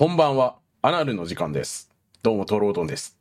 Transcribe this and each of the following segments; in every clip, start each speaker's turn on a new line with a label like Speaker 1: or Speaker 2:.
Speaker 1: こんばんは。アナルの時間です。どうも、トロードンです。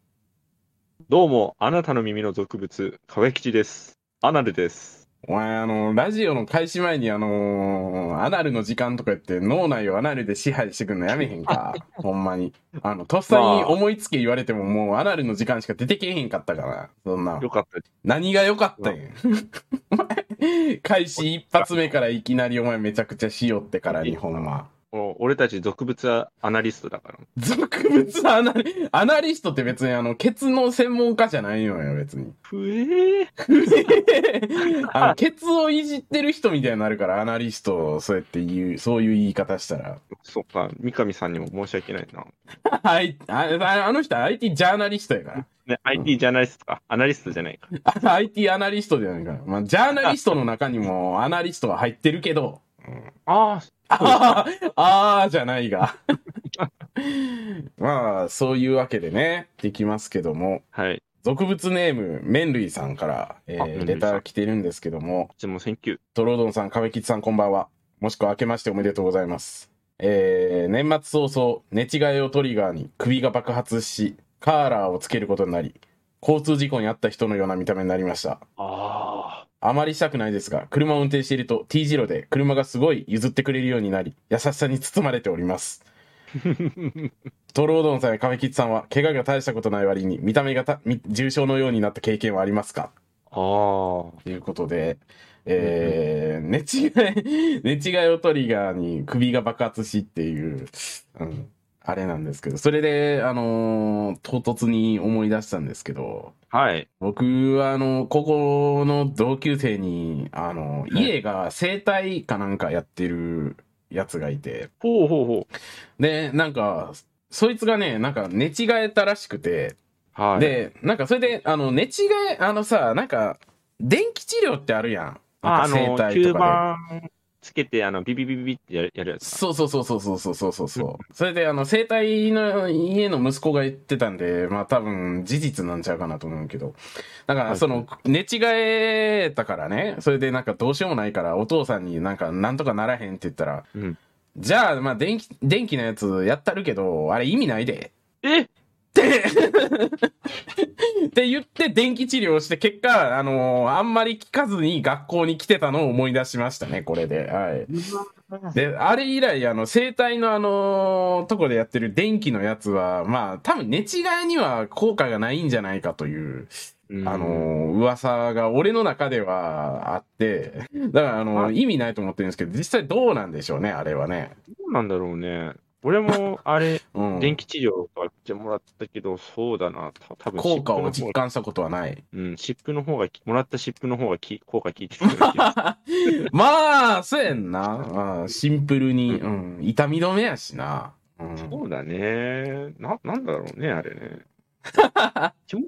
Speaker 2: どうも、あなたの耳の俗物、かわ吉です。アナルです。
Speaker 1: お前、あの、ラジオの開始前にあのーアナルの時間とか言って脳内をアナルで支配してくんのやめへんか？ほんまに。あの、とっさに思いつけ言われてももうアナルの時間しか出てけへんかったから。そんな
Speaker 2: よ。かった。
Speaker 1: 何が良かったんや？お前開始一発目からいきなりお前めちゃくちゃしよってからにほんま。
Speaker 2: 俺たち俗物アナリストだから。
Speaker 1: 俗物アナリ、アナリストって別にあの、ケツの専門家じゃないのよ、別に。
Speaker 2: ふえー。
Speaker 1: あの、ケツをいじってる人みたいになるから、アナリストをそうやって言う、そういう言い方したら。
Speaker 2: そっか、三上さんにも申し訳ないな。
Speaker 1: はい、あの人は IT ジャーナリストやから。
Speaker 2: ね、IT ジャーナリストか。アナリストじゃないか。
Speaker 1: あ IT アナリストじゃないから。まあ、ジャーナリストの中にもアナリストは入ってるけど、うん
Speaker 2: あ
Speaker 1: あー あーじゃないが。まあ、そういうわけでね、できますけども、
Speaker 2: あ、はい。
Speaker 1: 俗物ネーム、麺類さんから、えー、レター来てるんですけども、
Speaker 2: こっちもセンキュー。
Speaker 1: トロードンさん、壁吉さん、こんばんは。もしくは明けましておめでとうございます。えー、年末早々、寝違いをトリガーに首が爆発し、カーラーをつけることになり、交通事故に遭った人のような見た目になりました。
Speaker 2: あ
Speaker 1: あまりしたくないですが、車を運転していると T 字路で車がすごい譲ってくれるようになり、優しさに包まれております。
Speaker 2: ー。
Speaker 1: トロードンさんや亀吉さんは、怪我が大したことない割に、見た目がたみ重症のようになった経験はありますか？
Speaker 2: ああ。
Speaker 1: ということで、えー、寝違い、寝違いをトリガーに首が爆発しっていう、うん、あれなんですけど、それで、あのー唐突に思い出したんですけど、
Speaker 2: はい。
Speaker 1: 僕は、あの、高校の同級生に、あの、
Speaker 2: はい
Speaker 1: 家が生態かなんかやってるやつがいて、
Speaker 2: ほうほうほ
Speaker 1: で、なんか、そいつがね、なんか寝違えたらしくて、
Speaker 2: う。はい。、
Speaker 1: で、なんかそれで、あの、寝違え、あのさ、なんか、電気治療ってあるやん。
Speaker 2: あ、の、吸盤つけて、あの、ビビビビビってやるやるやつか。
Speaker 1: そうそうそうそうそうそうそうそうそれで、あの、生体の家の息子が言ってたんで、まあ多分事実なんちゃうかなと思うけど。だから、
Speaker 2: はい
Speaker 1: その、寝違えたからね、それでなんかどうしようもないから、お父さんになんかなんとかならへんって言ったら、
Speaker 2: うん。
Speaker 1: じゃあ、まあ電気、電気のやつやったるけど、あれ意味ないで。
Speaker 2: え？
Speaker 1: って、って言って電気治療をして、結果、あのーあんまり聞かずに学校に来てたのを思い出しましたね、これで。はい。で、あれ以来、あの、生体のあのーとこでやってる電気のやつは、まあ、多分寝違いには効果がないんじゃないかという、あのー噂が俺の中ではあって、だから、あの意味ないと思ってるんですけど、実際どうなんでしょうね、あれはね。
Speaker 2: どうなんだろうね。俺も、あれ、
Speaker 1: うん。
Speaker 2: 電気治療とか言ってもらったけど、そうだな。た多分
Speaker 1: 効果を実感したことはない。
Speaker 2: うん、湿布の方がき、もらった湿布の方がき効果効いてる
Speaker 1: まあ、そうやんな。うんシンプルに、うん、痛み止めやしな。うん、
Speaker 2: そうだね。な、なんだろうね、あれね。気も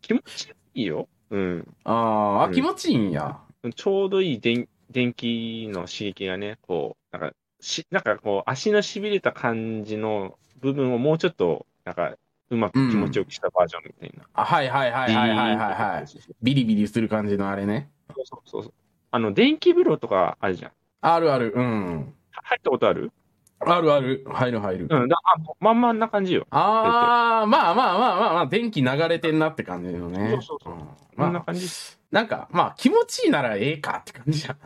Speaker 2: 気持ちいいよ。うん。
Speaker 1: あーあ、
Speaker 2: うん
Speaker 1: 気持ちいいんや。
Speaker 2: ちょうどいい電電気の刺激がね、こう、なんか、し、なんかこう、足の痺れた感じの部分をもうちょっと、なんか、うまく気持ちよくしたバージョンみたいな。
Speaker 1: あはいはいはいはいはいはいはい。ビリビリする感じのあれね。
Speaker 2: そうそうそう。あの、電気風呂とかあるじゃん。
Speaker 1: あるある、うん。
Speaker 2: 入ったことある？
Speaker 1: あるある、入る入る。
Speaker 2: うん。だあまんまんな感じよ。
Speaker 1: ああ、まあまあまあまあまあ、電気流れてんなって感じのね。
Speaker 2: そうそうそうんこんな
Speaker 1: まあ、
Speaker 2: 感じ。
Speaker 1: なんか、まあ気持ちいいならええかって感じじゃん。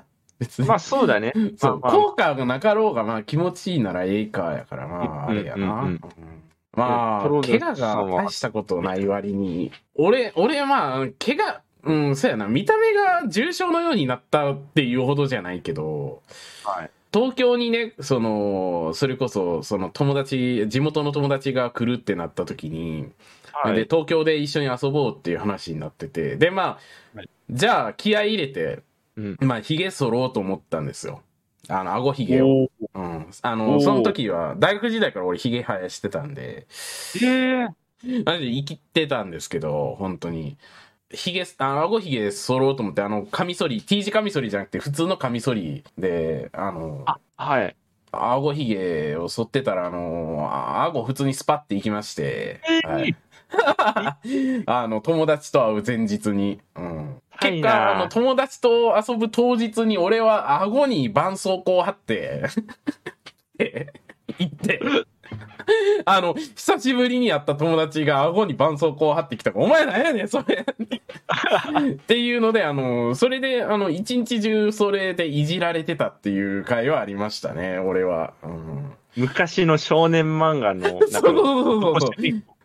Speaker 1: 別に。
Speaker 2: まあ、そうだね。
Speaker 1: そう、
Speaker 2: まあまあ
Speaker 1: 効果がなかろうが、まあ気持ちいいならええかやから、まあ、れやな。
Speaker 2: うんうん
Speaker 1: うんまあ、怪我が大したことない割に、俺、俺まあ、怪我、うん、そうやな、見た目が重症のようになったっていうほどじゃないけど、
Speaker 2: はい。
Speaker 1: 東京にね、その、それこそ、その友達、地元の友達が来るってなった時に、で、
Speaker 2: はい。
Speaker 1: 東京で一緒に遊ぼうっていう話になってて、で、まあ、
Speaker 2: はい
Speaker 1: じゃあ気合い入れて、
Speaker 2: うん
Speaker 1: まあ、髭剃ろうと思ったんですよ。あの、顎髭を。
Speaker 2: おー
Speaker 1: うん。あ
Speaker 2: お
Speaker 1: の、
Speaker 2: ー
Speaker 1: その時は、大学時代から俺髭生やしてたんで、
Speaker 2: ええ
Speaker 1: マジで生きてたんですけど、本当に。髭、あの、顎髭剃ろうと思って、あの、カミソリ、T 字カミソリじゃなくて、普通のカミソリで、あの、
Speaker 2: あ、はい。
Speaker 1: 顎ひげを剃ってたら、あの、あ顎普通にスパっていきまして、はい。あの、友達と会う前日に。うん。結果、あの、友達と遊ぶ当日に俺は顎に絆創膏を貼って、で行って、あの、久しぶりに会った友達が顎に絆創膏を貼ってきたから、お前なんやねん、それ。っていうので、あの、それで、あの、一日中それでいじられてたっていう回はありましたね、俺は。うん、
Speaker 2: 昔の少年漫画の、
Speaker 1: そうそうそうそう。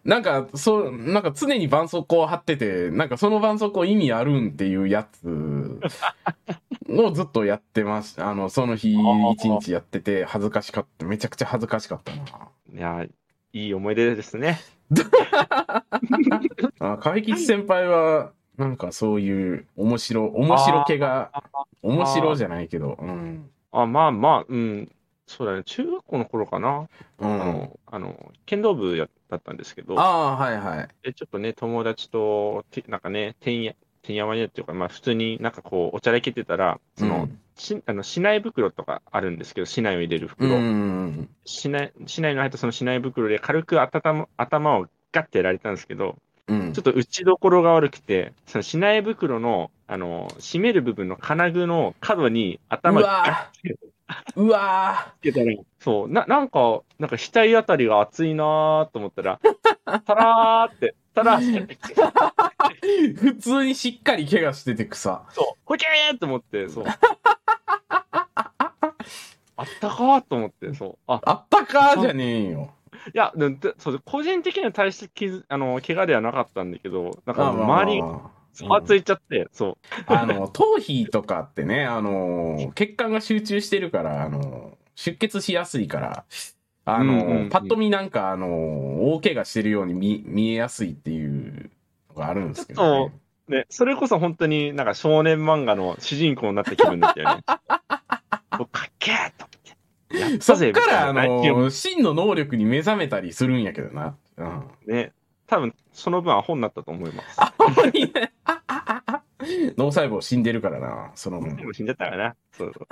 Speaker 1: なんか、そう、なんか常に絆創膏を貼ってて、なんかその絆創膏意味あるんっていうやつをずっとやってました。あの、その日一日やってて恥ずかしかった。めちゃくちゃ恥ずかしかったな。
Speaker 2: いや、いい思い出ですね。
Speaker 1: あ、壁吉先輩は、なんかそういう面白、面白気が、面白じゃないけど、うん。
Speaker 2: あ、まあまあ、うん。そうだね。中学校の頃かな。
Speaker 1: うん。
Speaker 2: あの、あの、剣道部やだったんですけど、
Speaker 1: ああ、はいはい。
Speaker 2: でちょっとね、友達と、てなんかね、てんや、てんやわんやっていうか、まあ普通になんかこう、おちゃらけてたら、その、
Speaker 1: うん
Speaker 2: しあの、市内袋とかあるんですけど、市内を入れる
Speaker 1: う
Speaker 2: 袋。
Speaker 1: ん。
Speaker 2: 市内、市内の入ったその市内袋で軽く頭も頭をガッてやられたんですけど、
Speaker 1: うん
Speaker 2: ちょっ。と打ちどころが悪くて、その市内袋の、あの、締める部分の金具の角に頭
Speaker 1: うわ
Speaker 2: ガッて
Speaker 1: うわ
Speaker 2: つけたら、そう、な、なんか、なんか額あたりが熱いなーと思ったら、たらーって、たらーって、
Speaker 1: ー普通にしっかり怪我してて草。
Speaker 2: そう、ほけーと思って、そう。あったかーと思って、そう。あ、
Speaker 1: あったかーじゃねえよ。
Speaker 2: いや、ででそう個人的には大して傷、あの、怪我ではなかったんだけど、なんか周りが
Speaker 1: が
Speaker 2: ざわついちゃって、そう。
Speaker 1: あの、頭皮とかってね、あの、血管が集中してるから、あの、出血しやすいから、あの、
Speaker 2: うんうんうん
Speaker 1: パッと見なんか、あの、大怪我してるように見見えやすいっていうのがあるんですけどね。
Speaker 2: ね、それこそ本当になんか少年漫画の主人公になった気分だったよね。もうかっけーと思って。
Speaker 1: そっ
Speaker 2: ぜ
Speaker 1: から、あの、真の能力に目覚めたりするんやけどな。うん。
Speaker 2: ね、多分その分アホになったと思います。
Speaker 1: あほんまにね 脳細胞死んでるからな、その
Speaker 2: 死んじゃったからな。そうそう。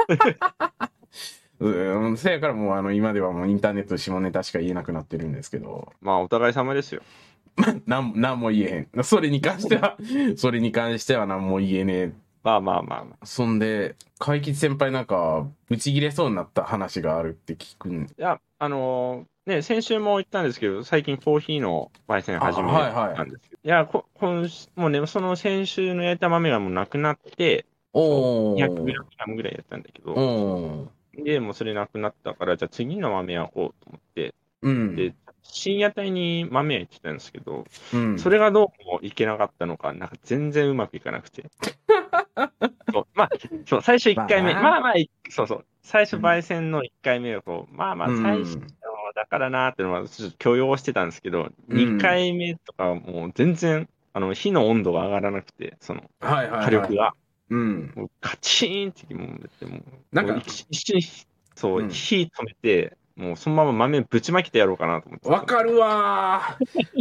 Speaker 1: うん、せやからもう、あの、今ではもうインターネットで下ネタしか言えなくなってるんですけど、
Speaker 2: まあお互い様ですよ。
Speaker 1: なん、なんも言えへん。それに関しては、それに関しては何も言えねえ。
Speaker 2: まあまあまあまあ。
Speaker 1: そんで、海吉先輩なんか、ブチギレそうになった話があるって聞くん。
Speaker 2: いや、あのーね、先週も言ったんですけど、最近コーヒーの焙煎始めたんですけど、いや、こ今週もうね、その先週の焼いた豆がもうなくなって、
Speaker 1: おー。
Speaker 2: 200g ぐらいやったんだけど。で、もうそれなくなったから、じゃあ次の豆焼こうと思って、
Speaker 1: うん。
Speaker 2: で、深夜帯に豆焼いてたんですけど、
Speaker 1: うん。
Speaker 2: それがどうもいけなかったのか、なんか全然うまくいかなくて。そうまあ、そう、最初1回目、
Speaker 1: まあな
Speaker 2: まあまあ、いそうそう、最初焙煎の1回目をこう、まあまあ、
Speaker 1: うん
Speaker 2: 最初、だからなーってのはちょっと許容してたんですけど、
Speaker 1: うん
Speaker 2: 2回目とかはもう全然、あの、火の温度が上がらなくて、その、
Speaker 1: はいはい、はい。
Speaker 2: 火力が、
Speaker 1: うん。
Speaker 2: カチーンって、もう、もう、
Speaker 1: なんか
Speaker 2: 一一瞬、そう、
Speaker 1: うん
Speaker 2: 火止めて、もうそのまま豆ぶちまけてやろうかなと思って。
Speaker 1: わかるわ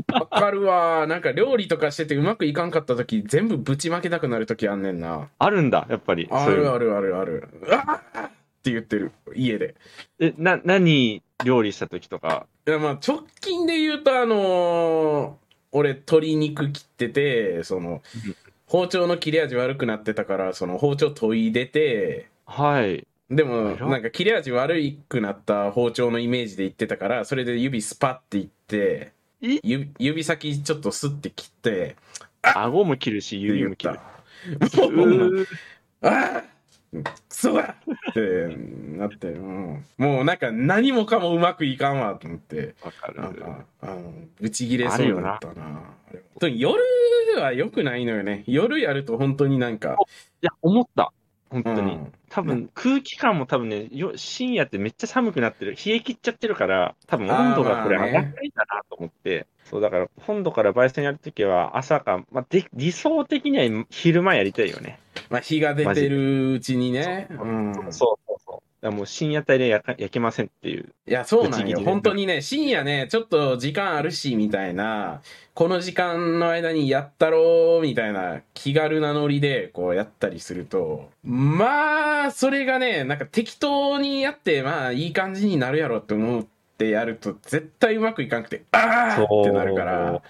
Speaker 1: ー。わかるわー。なんか料理とかしててうまくいかんかった時、全部ぶちまけたくなる時あんねんな。
Speaker 2: あるんだ、やっぱり。
Speaker 1: あるあるあるある。うわーって言ってる。家で。
Speaker 2: え、な、何料理した時とか。
Speaker 1: いや、まあ、直近で言うと、あのー俺、鶏肉切ってて、その、包丁の切れ味悪くなってたから、その包丁研いでて、
Speaker 2: はい。
Speaker 1: でも、なんか切れ味悪くなった包丁のイメージで言ってたから、それで指スパっていって、
Speaker 2: え？
Speaker 1: 指指先ちょっとスッて切って、
Speaker 2: 顎も切るし、指も切る。
Speaker 1: もうあクソだってなって、うん、もうなんか何もかもうまくいかんわと思って、
Speaker 2: わかる。
Speaker 1: なんか、あの、ブチギレそうになったな。あれ本当に夜は良くないのよね。夜やると本当になんか、
Speaker 2: いや、思った。本当に。
Speaker 1: うん
Speaker 2: 多分、空気感も多分ね、よ深夜ってめっちゃ寒くなってる。冷え切っちゃってるから、多分温度がこれ上がらないんだなと思って。そう、だから、本土から焙煎やるときは朝か、まあ、で、理想的には昼間やりたいよね。
Speaker 1: まあ日が出てるうちにね。うん。
Speaker 2: そうそうそう。もう深夜帯で焼けませんっていう。
Speaker 1: いや、そうなんよ。本当にね、深夜ね、ちょっと時間あるし、みたいな、この時間の間にやったろう、みたいな気軽なノリで、こうやったりすると、まあ、それがね、なんか適当にやって、まあ、いい感じになるやろって思ってやると、絶対うまくいかなくて、あーってなるから、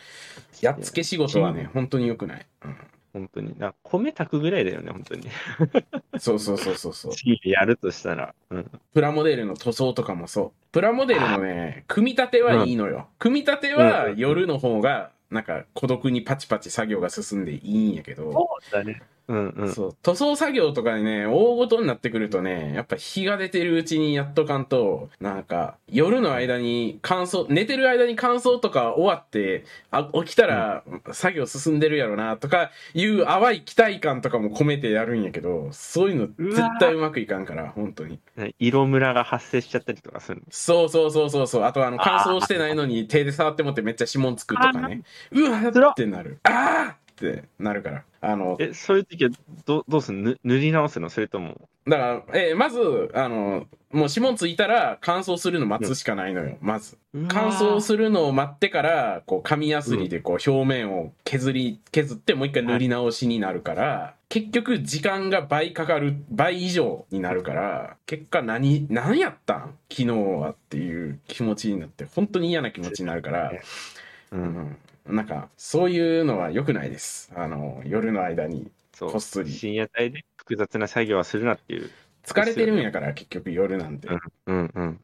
Speaker 1: やっつけ仕事はね、本当に良くない。うん
Speaker 2: 本当に。な米炊くぐらいだよね、本当に。
Speaker 1: そうそうそうそうそう。
Speaker 2: 次やるとしたら。うん。
Speaker 1: プラモデルの塗装とかもそう。プラモデルのね、組み立てはいいのよ。組み立ては夜の方が、なんか孤独にパチパチ作業が進んでいいんやけど、
Speaker 2: そうだね。うんうん。
Speaker 1: そう塗装作業とかでね、大ごとになってくるとね、やっぱ日が出てるうちにやっとかんと、なんか夜の間に乾燥、寝てる間に乾燥とか終わって、あ起きたら作業進んでるやろなとかいう淡い期待感とかも込めてやるんやけど、そういうの絶対うまくいかんから、本当に。
Speaker 2: ね色ムラが発生しちゃったりとかするの？
Speaker 1: そうそうそうそうそう。あとあの乾燥してないのに手で触ってもってめっちゃ指紋つくとかね。うわってなる。あーってなるから。あの、
Speaker 2: え、そういう時はどどうすんの？ぬ塗り直すの？それとも？
Speaker 1: だから、えーまず、あの、もう指紋ついたら乾燥するの待つしかないのよ、まず。乾燥するのを待ってから、こう、紙やすりでこう、表面を削り、削ってもう一回塗り直しになるから、結局時間が倍かかる、倍以上になるから、結果何、何やったん？昨日はっていう気持ちになって、本当に嫌な気持ちになるから、
Speaker 2: う。
Speaker 1: うんん。なんか、そういうのは良くないです。あの、夜の間に
Speaker 2: そう。
Speaker 1: こっそり。
Speaker 2: 深夜帯で複雑な作業はするなっていう。
Speaker 1: 疲れてるんやから、結局夜なんて。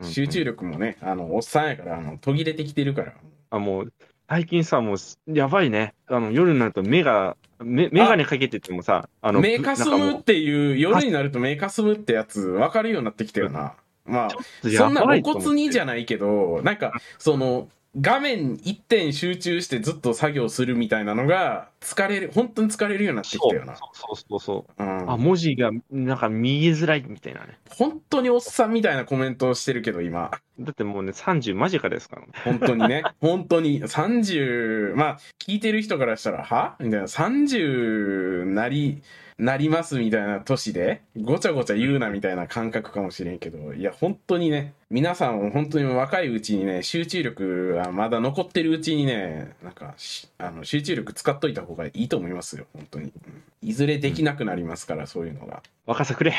Speaker 1: 集中力もね、あの、おっさんやから、あの、途切れてきてるから。
Speaker 2: あ、もう、最近さ、もう、やばいね。あの、夜になると目が、目、眼鏡かけててもさ、あの、
Speaker 1: 目かすむっていう、夜になると目かすむってやつ、分かるようになってきたよな。まあ、
Speaker 2: う
Speaker 1: そんな露骨にじゃないけど、なんか、その、画面一点集中してずっと作業するみたいなのが、疲れる、本当に疲れるようになってきたよな。
Speaker 2: そうそうそうそう。
Speaker 1: うん
Speaker 2: あ、文字が、なんか見えづらいみたいなね。
Speaker 1: 本当におっさんみたいなコメントをしてるけど、今。
Speaker 2: だってもうね、30間近ですからね。
Speaker 1: 本当にね。本当に。30、まあ、聞いてる人からしたら、は？みたいな。30なり、なりますみたいな年で、ごちゃごちゃ言うなみたいな感覚かもしれんけど、いや、本当にね、皆さんも本当に若いうちにね、集中力がまだ残ってるうちにね、なんかし、あの、集中力使っといた方がいいと思いますよ、本当に。うんいずれできなくなりますから、そういうのが。
Speaker 2: 若さくれ。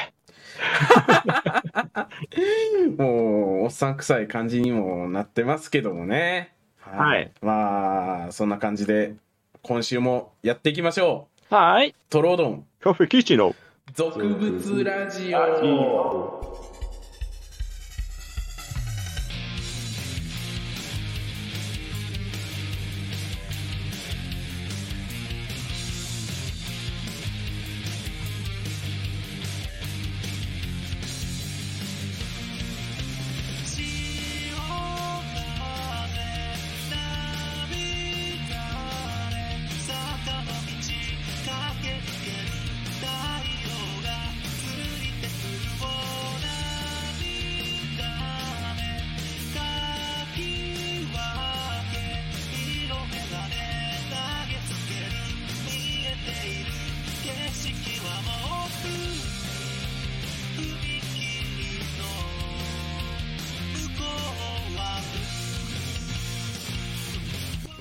Speaker 1: もう、おっさん臭い感じにもなってますけどもね。
Speaker 2: はい。
Speaker 1: まあ、そんな感じで、今週もやっていきましょう。
Speaker 2: はーい。
Speaker 1: トロドン、
Speaker 2: カフェキッチンの。
Speaker 1: 俗物ラジオ。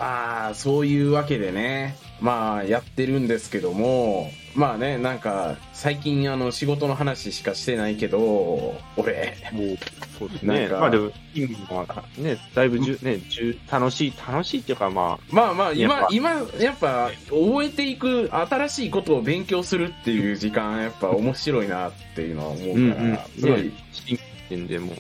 Speaker 1: まあ、そういうわけでね、まあ、やってるんですけども、まあね、なんか、最近、あの、仕事の話しかしてないけど、俺、
Speaker 2: もう、そうですね。まあでも、今はね、だいぶじゅ、ね、じゅ楽しい、楽しいっていうか、ま
Speaker 1: まあまあ、今
Speaker 2: やっぱ、
Speaker 1: 今、やっぱ、覚えていく、新しいことを勉強するっていう時間、やっぱ面白いなっていうのは思うから、
Speaker 2: うんうん。
Speaker 1: すごい、
Speaker 2: ね新鮮でも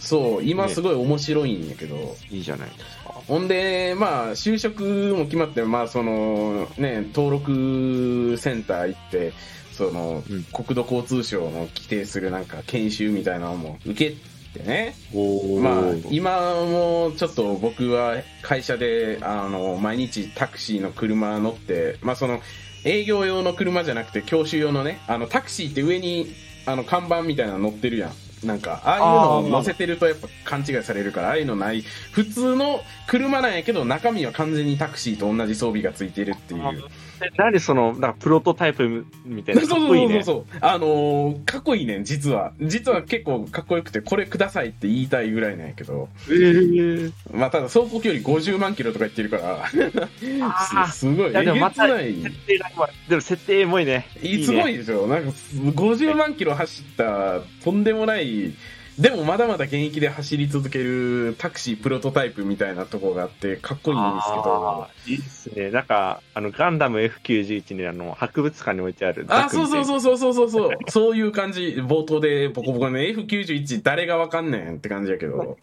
Speaker 1: そう、今すごい面白いんやけど、
Speaker 2: いいじゃないですか。
Speaker 1: ほんで、まあ、就職も決まって、まあ、その、ね、登録センター行って、その、
Speaker 2: うん
Speaker 1: 国土交通省の規定するなんか研修みたいなのも受けてね。
Speaker 2: お
Speaker 1: まあ、今もちょっと僕は会社で、あの、毎日タクシーの車乗って、まあその、営業用の車じゃなくて教習用のね、あの、タクシーって上に、あの、看板みたいなの乗ってるやん。なんか、ああいうのを乗せてるとやっぱ勘違いされるから、ああいうのない。普通の車なんやけど、中身は完全にタクシーと同じ装備がついてるっていう。
Speaker 2: え何その、なんかプロトタイプみたいな。
Speaker 1: そうそうそう
Speaker 2: かっこいいね。
Speaker 1: そう。あのーかっこいいねん、実は。実は結構かっこよくて、これくださいって言いたいぐらいなんやけど。
Speaker 2: えー
Speaker 1: まあ、ただ走行距離50万キロとか言ってるから、
Speaker 2: あ
Speaker 1: す すごい。
Speaker 2: いやでもまた
Speaker 1: えげつない
Speaker 2: 設定がでも設定エモいね。
Speaker 1: いすごいでしょなんか、50万キロ走った、とんでもないでもまだまだ現役で走り続けるタクシープロトタイプみたいなとこがあって、かっこいいんですけど。
Speaker 2: いいですね。なんか、あの、ガンダム F91 にあの、博物館に置いてある。
Speaker 1: あ、そうそうそうそうそうそうそう。そういう感じ。冒頭でボコボコね、F91 誰がわかんねんって感じやけど。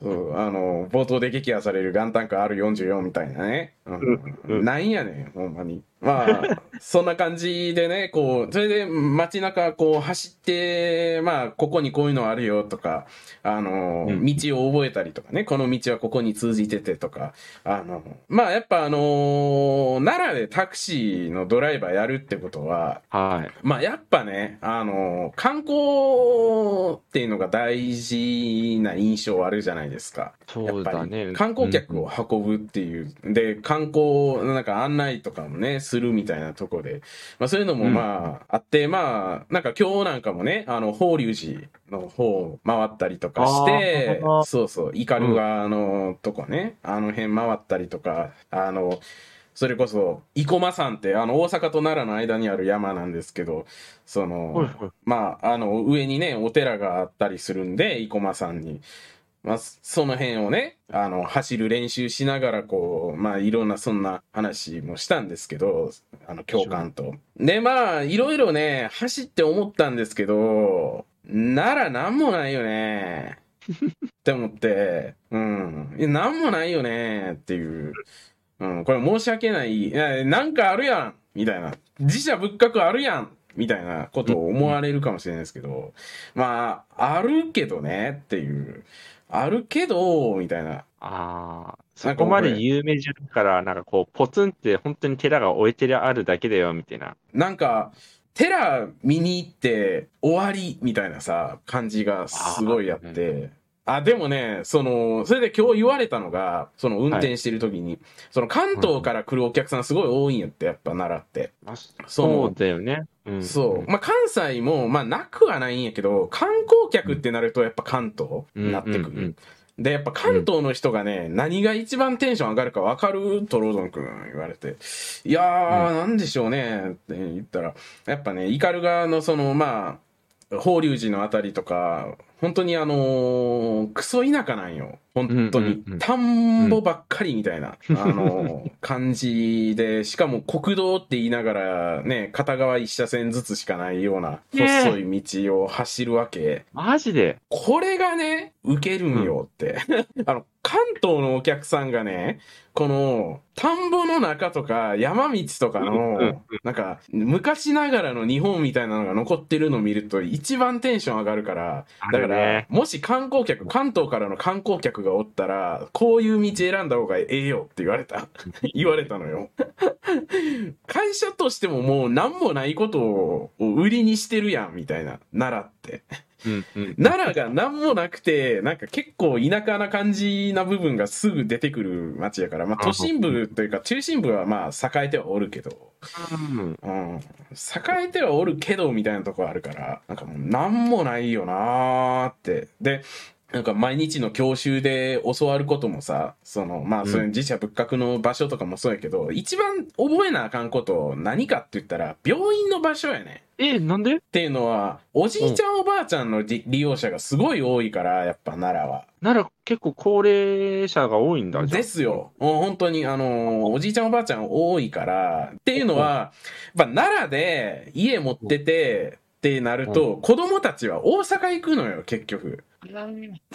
Speaker 1: そうあの、冒頭で撃破されるガンタンク R44 みたいなね。うん
Speaker 2: うん、
Speaker 1: なんやねん、ほんまに。まあ、そんな感じでね、こう、それで街中こう走って、まあ、ここにこういうのあるよとか、あの、道を覚えたりとかね、この道はここに通じててとか、あの、まあ、やっぱあの奈良でタクシーのドライバーやるってことは、
Speaker 2: はい。
Speaker 1: まあ、やっぱね、あの観光っていうのが大事な印象あるじゃないですか。
Speaker 2: そうだね。
Speaker 1: 観光客を運ぶっていう、うん、で、観光、なんか案内とかもね、するみたいなとこで、まあそういうのもまあ、あって、まあ、なんか今日なんかもね、あの、法隆寺の方回ったりとかして、そうそう、イカルガのとこね、あの辺回ったりとか、あの、それこそ、生駒山って、あの、大阪と奈良の間にある山なんですけど、その、まあ、あの、上にね、お寺があったりするんで、生駒山に。まあ、その辺をね、あの、走る練習しながら、こう、まあ、いろんなそんな話もしたんですけど、あの、教官と。で、まあ、いろいろね、走って思ったんですけど、ならなんもないよね。って思って、うん。なんもないよねっていう。うん、これ申し訳ない。いなんかあるやんみたいな。自社仏閣あるやんみたいなことを思われるかもしれないですけど、まあ、あるけどねっていう。あるけど、みたいな。
Speaker 2: ああ、そこまで有名じゃから、なんかこう、ポツンって本当に寺が置いてあるだけだよ、みたいな。
Speaker 1: なんか、寺見に行って終わりみたいなさ、感じがすごいあって。あ、でもね、その、それで今日言われたのが、その運転してる時に、はい、その関東から来るお客さんすごい多いんやって、やっぱ奈良って。
Speaker 2: そうだよね。
Speaker 1: うん、そう。まあ、関西も、まあ、なくはないんやけど、観光客ってなるとやっぱ関東になってくる。うんうんうんで、やっぱ関東の人がね、うん、何が一番テンション上がるか分かるとロードン君言われて。いやー、うん、なんでしょうねって言ったら、やっぱね、イカルガのその、まあ、法隆寺のあたりとか、本当にあのー、クソ田舎なんよ。本当に。田んぼばっかりみたいな、あのー、感じで、しかも国道って言いながら、ね、片側一車線ずつしかないような細い道を走るわけ。
Speaker 2: マジで？
Speaker 1: これがね、受けるんよって。あの、関東のお客さんがね、この、田んぼの中とか山道とかの、なんか、昔ながらの日本みたいなのが残ってるのを見ると一番テンション上がるから、だから、もし観光客、関東からの観光客がおったら、こういう道選んだ方がええよって言われた。言われたのよ。会社としてももう何もないことを売りにしてるやん、みたいな。奈良って。奈良が何もなくて、なんか結構田舎な感じな部分がすぐ出てくる街やから、まあ都心部というか中心部はまあ栄えてはおるけど、うん、うん、栄えてはおるけどみたいなとこあるから、なんかもう何もないよなーって。で、なんか毎日の教習で教わることもさ、その、まあそういう自社仏閣の場所とかもそうやけど、うん、一番覚えなあかんこと何かって言ったら、病院の場所やね。
Speaker 2: え、なんで？っ
Speaker 1: ていうのは、おじいちゃん、おばあちゃんの利用者がすごい多いから、やっぱ奈良は。
Speaker 2: 奈良結構高齢者が多いんだ
Speaker 1: ですよ。本当に、あの、おじいちゃんおばあちゃん多いから、っていうのは、やっぱ奈良で家持ってて、ってなると、子供たちは大阪行くのよ、結局。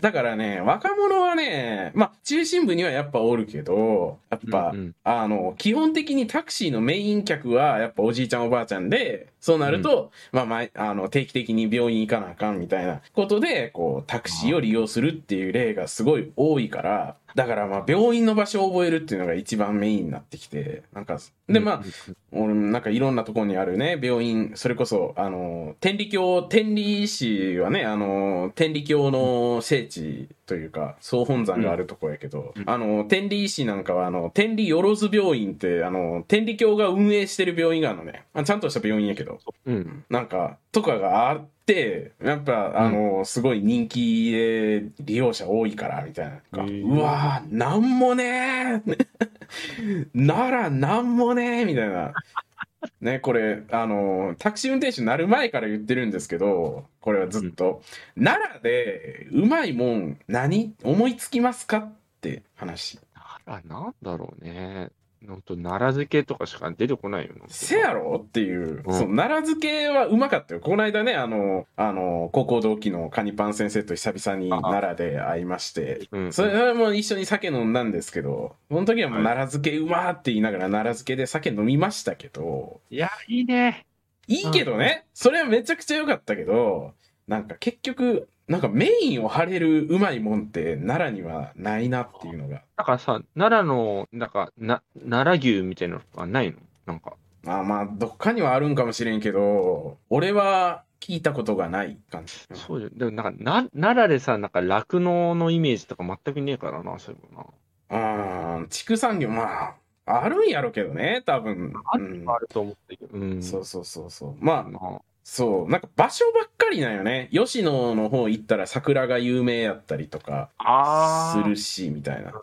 Speaker 1: だからね、若者はね、まあ、中心部にはやっぱおるけど、やっぱ、うんうん、あの、基本的にタクシーのメイン客はやっぱおじいちゃんおばあちゃんで、そうなると、うん、まあ、まあ、あの、定期的に病院行かなあかんみたいなことで、こう、タクシーを利用するっていう例がすごい多いから、だからまあ病院の場所を覚えるっていうのが一番メインになってきて、なんか、でまあ、俺なんかいろんなところにあるね、病院、それこそ、あの、天理教、天理市はね、あの、天理教の聖地というか、総本山があるとこやけど、うん、あの、天理市なんかは、あの、天理よろず病院って、あの、天理教が運営してる病院があるのね。ちゃんとした病院やけど、うん、なんか、とかがあって、やっぱ、あの、すごい人気で利用者多いから、みたいな。うわぁ、なんもねー 奈良なんもねーみたいな。ね、これ、あの、タクシー運転手になる前から言ってるんですけど、これはずっと、奈良でうまいもん何？思いつきますか？って話。
Speaker 2: あ、なんだろうね。本当奈良漬けとかしか出てこないよ。
Speaker 1: せやろ？っていう、
Speaker 2: うん。
Speaker 1: そう奈良漬けはうまかったよ。この間ね、あの、あの、高校同期のカニパン先生と久々に奈良で会いまして、
Speaker 2: うん。
Speaker 1: それも一緒に酒飲んだんですけど、その時はもう
Speaker 2: はい。
Speaker 1: 奈良漬けうまーって言いながら奈良漬けで酒飲みましたけど、
Speaker 2: いや、いいね。
Speaker 1: いいけどね、それはめちゃくちゃ良かったけど、なんか結局、なんかメインを張れるうまいもんって奈良にはないなっていうのが。
Speaker 2: なんかさ、奈良の、なんか、な、奈良牛みたいなのはないの？なんか。
Speaker 1: あまあ、どっかにはあるんかもしれんけど、俺は聞いたことがない感じ。
Speaker 2: そうよ。でもなんか、な、奈良でさ、なんか酪農のイメージとか全くねえからな、そういうのな。
Speaker 1: うん、畜産業、まあ、あるんやろけどね、多分。
Speaker 2: あ
Speaker 1: うん
Speaker 2: るあると思ったけど。うん。
Speaker 1: そうそうそうそう。まあ、
Speaker 2: な
Speaker 1: そう、なんか場所ばっかりなんよね。吉野の方行ったら桜が有名やったりとかするし、みたいな。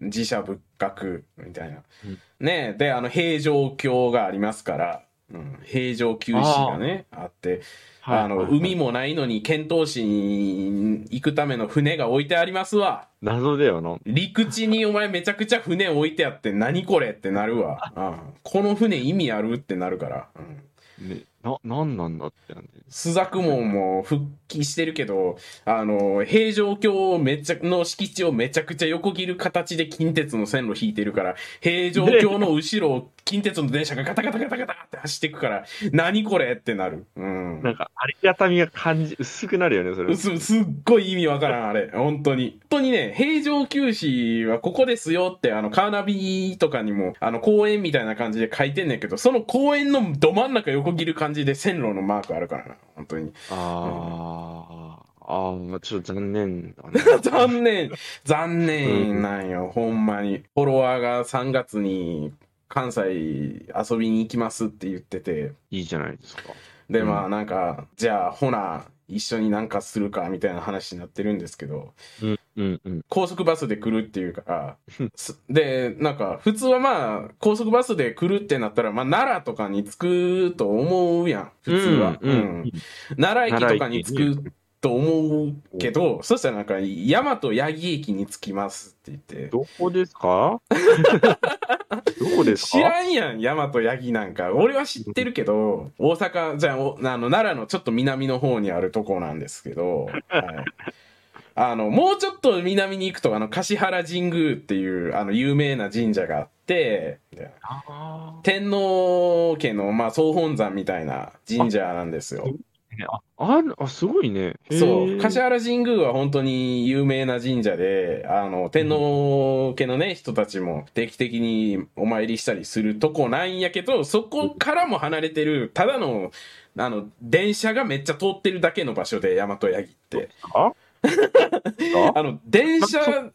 Speaker 1: 自社仏閣みたいな。
Speaker 2: うん
Speaker 1: ねで、あの、平城京がありますから、うん、平城九市がね、あって、あの、海
Speaker 2: も。
Speaker 1: もないのに遣唐使に行くための船が置いてありますわ。
Speaker 2: 謎だよな。
Speaker 1: 陸地にお前めちゃくちゃ船置いてあって何これってなるわ。うん、この船意味あるってなるから。うん
Speaker 2: ね、な、なんなんだってなんで。
Speaker 1: 朱雀門も復帰してるけど、あの、平城京めっちゃの敷地をめちゃくちゃ横切る形で近鉄の線路引いてるから、平城京の後ろを近鉄の電車がガタガタガタガタって走っていくから、何これってなる。うん。
Speaker 2: なんか、ありがたみが感じ、薄くなるよね、それ。
Speaker 1: すすっごい意味わからん、あれ。本当に。本当にね、平城九市はここですよって、あの、カーナビとかにも、あの、公園みたいな感じで書いてんねんけど、その公園のど真ん中横切る感じで線路のマークあるからな。本当に。
Speaker 2: ああ、ああ、ちょっと残念だね。
Speaker 1: 残念。残念なんよ、ほんまに。フォロワーが3月に関西遊びに行きますって言ってて、
Speaker 2: いいじゃないですか。
Speaker 1: で、
Speaker 2: うん
Speaker 1: まあなんか、じゃあ、ほな、一緒になんかするかみたいな話になってるんですけど、
Speaker 2: うん、うん、うん。
Speaker 1: 高速バスで来るっていうか で、なんか、普通はまあ、高速バスで来るってなったら、まあ、奈良とかに着くと思うやん、普通は。
Speaker 2: うん、うん。
Speaker 1: 奈良駅とかに着くと思うけど、そしたらなんか、大和八木駅に着きますって言って、
Speaker 2: どこですか？どこですか？
Speaker 1: 知らんやん、大和八木なんか。俺は知ってるけど、大阪、じゃあ、おあの、奈良のちょっと南の方にあるとこなんですけど、はい。あの、もうちょっと南に行くと、あの、橿原神宮っていう、あの、有名な神社があって、天皇家の、まあ、総本山みたいな神社なんですよ。
Speaker 2: あ、ある、あ、すごいね。
Speaker 1: そう。橿原神宮は本当に有名な神社で、あの、天皇家のね、人たちも定期的にお参りしたりするとこなんやけど、そこからも離れてる、ただの、あの、電車がめっちゃ通ってるだけの場所で、大和八木って。
Speaker 2: あ
Speaker 1: あの、電車、
Speaker 2: ん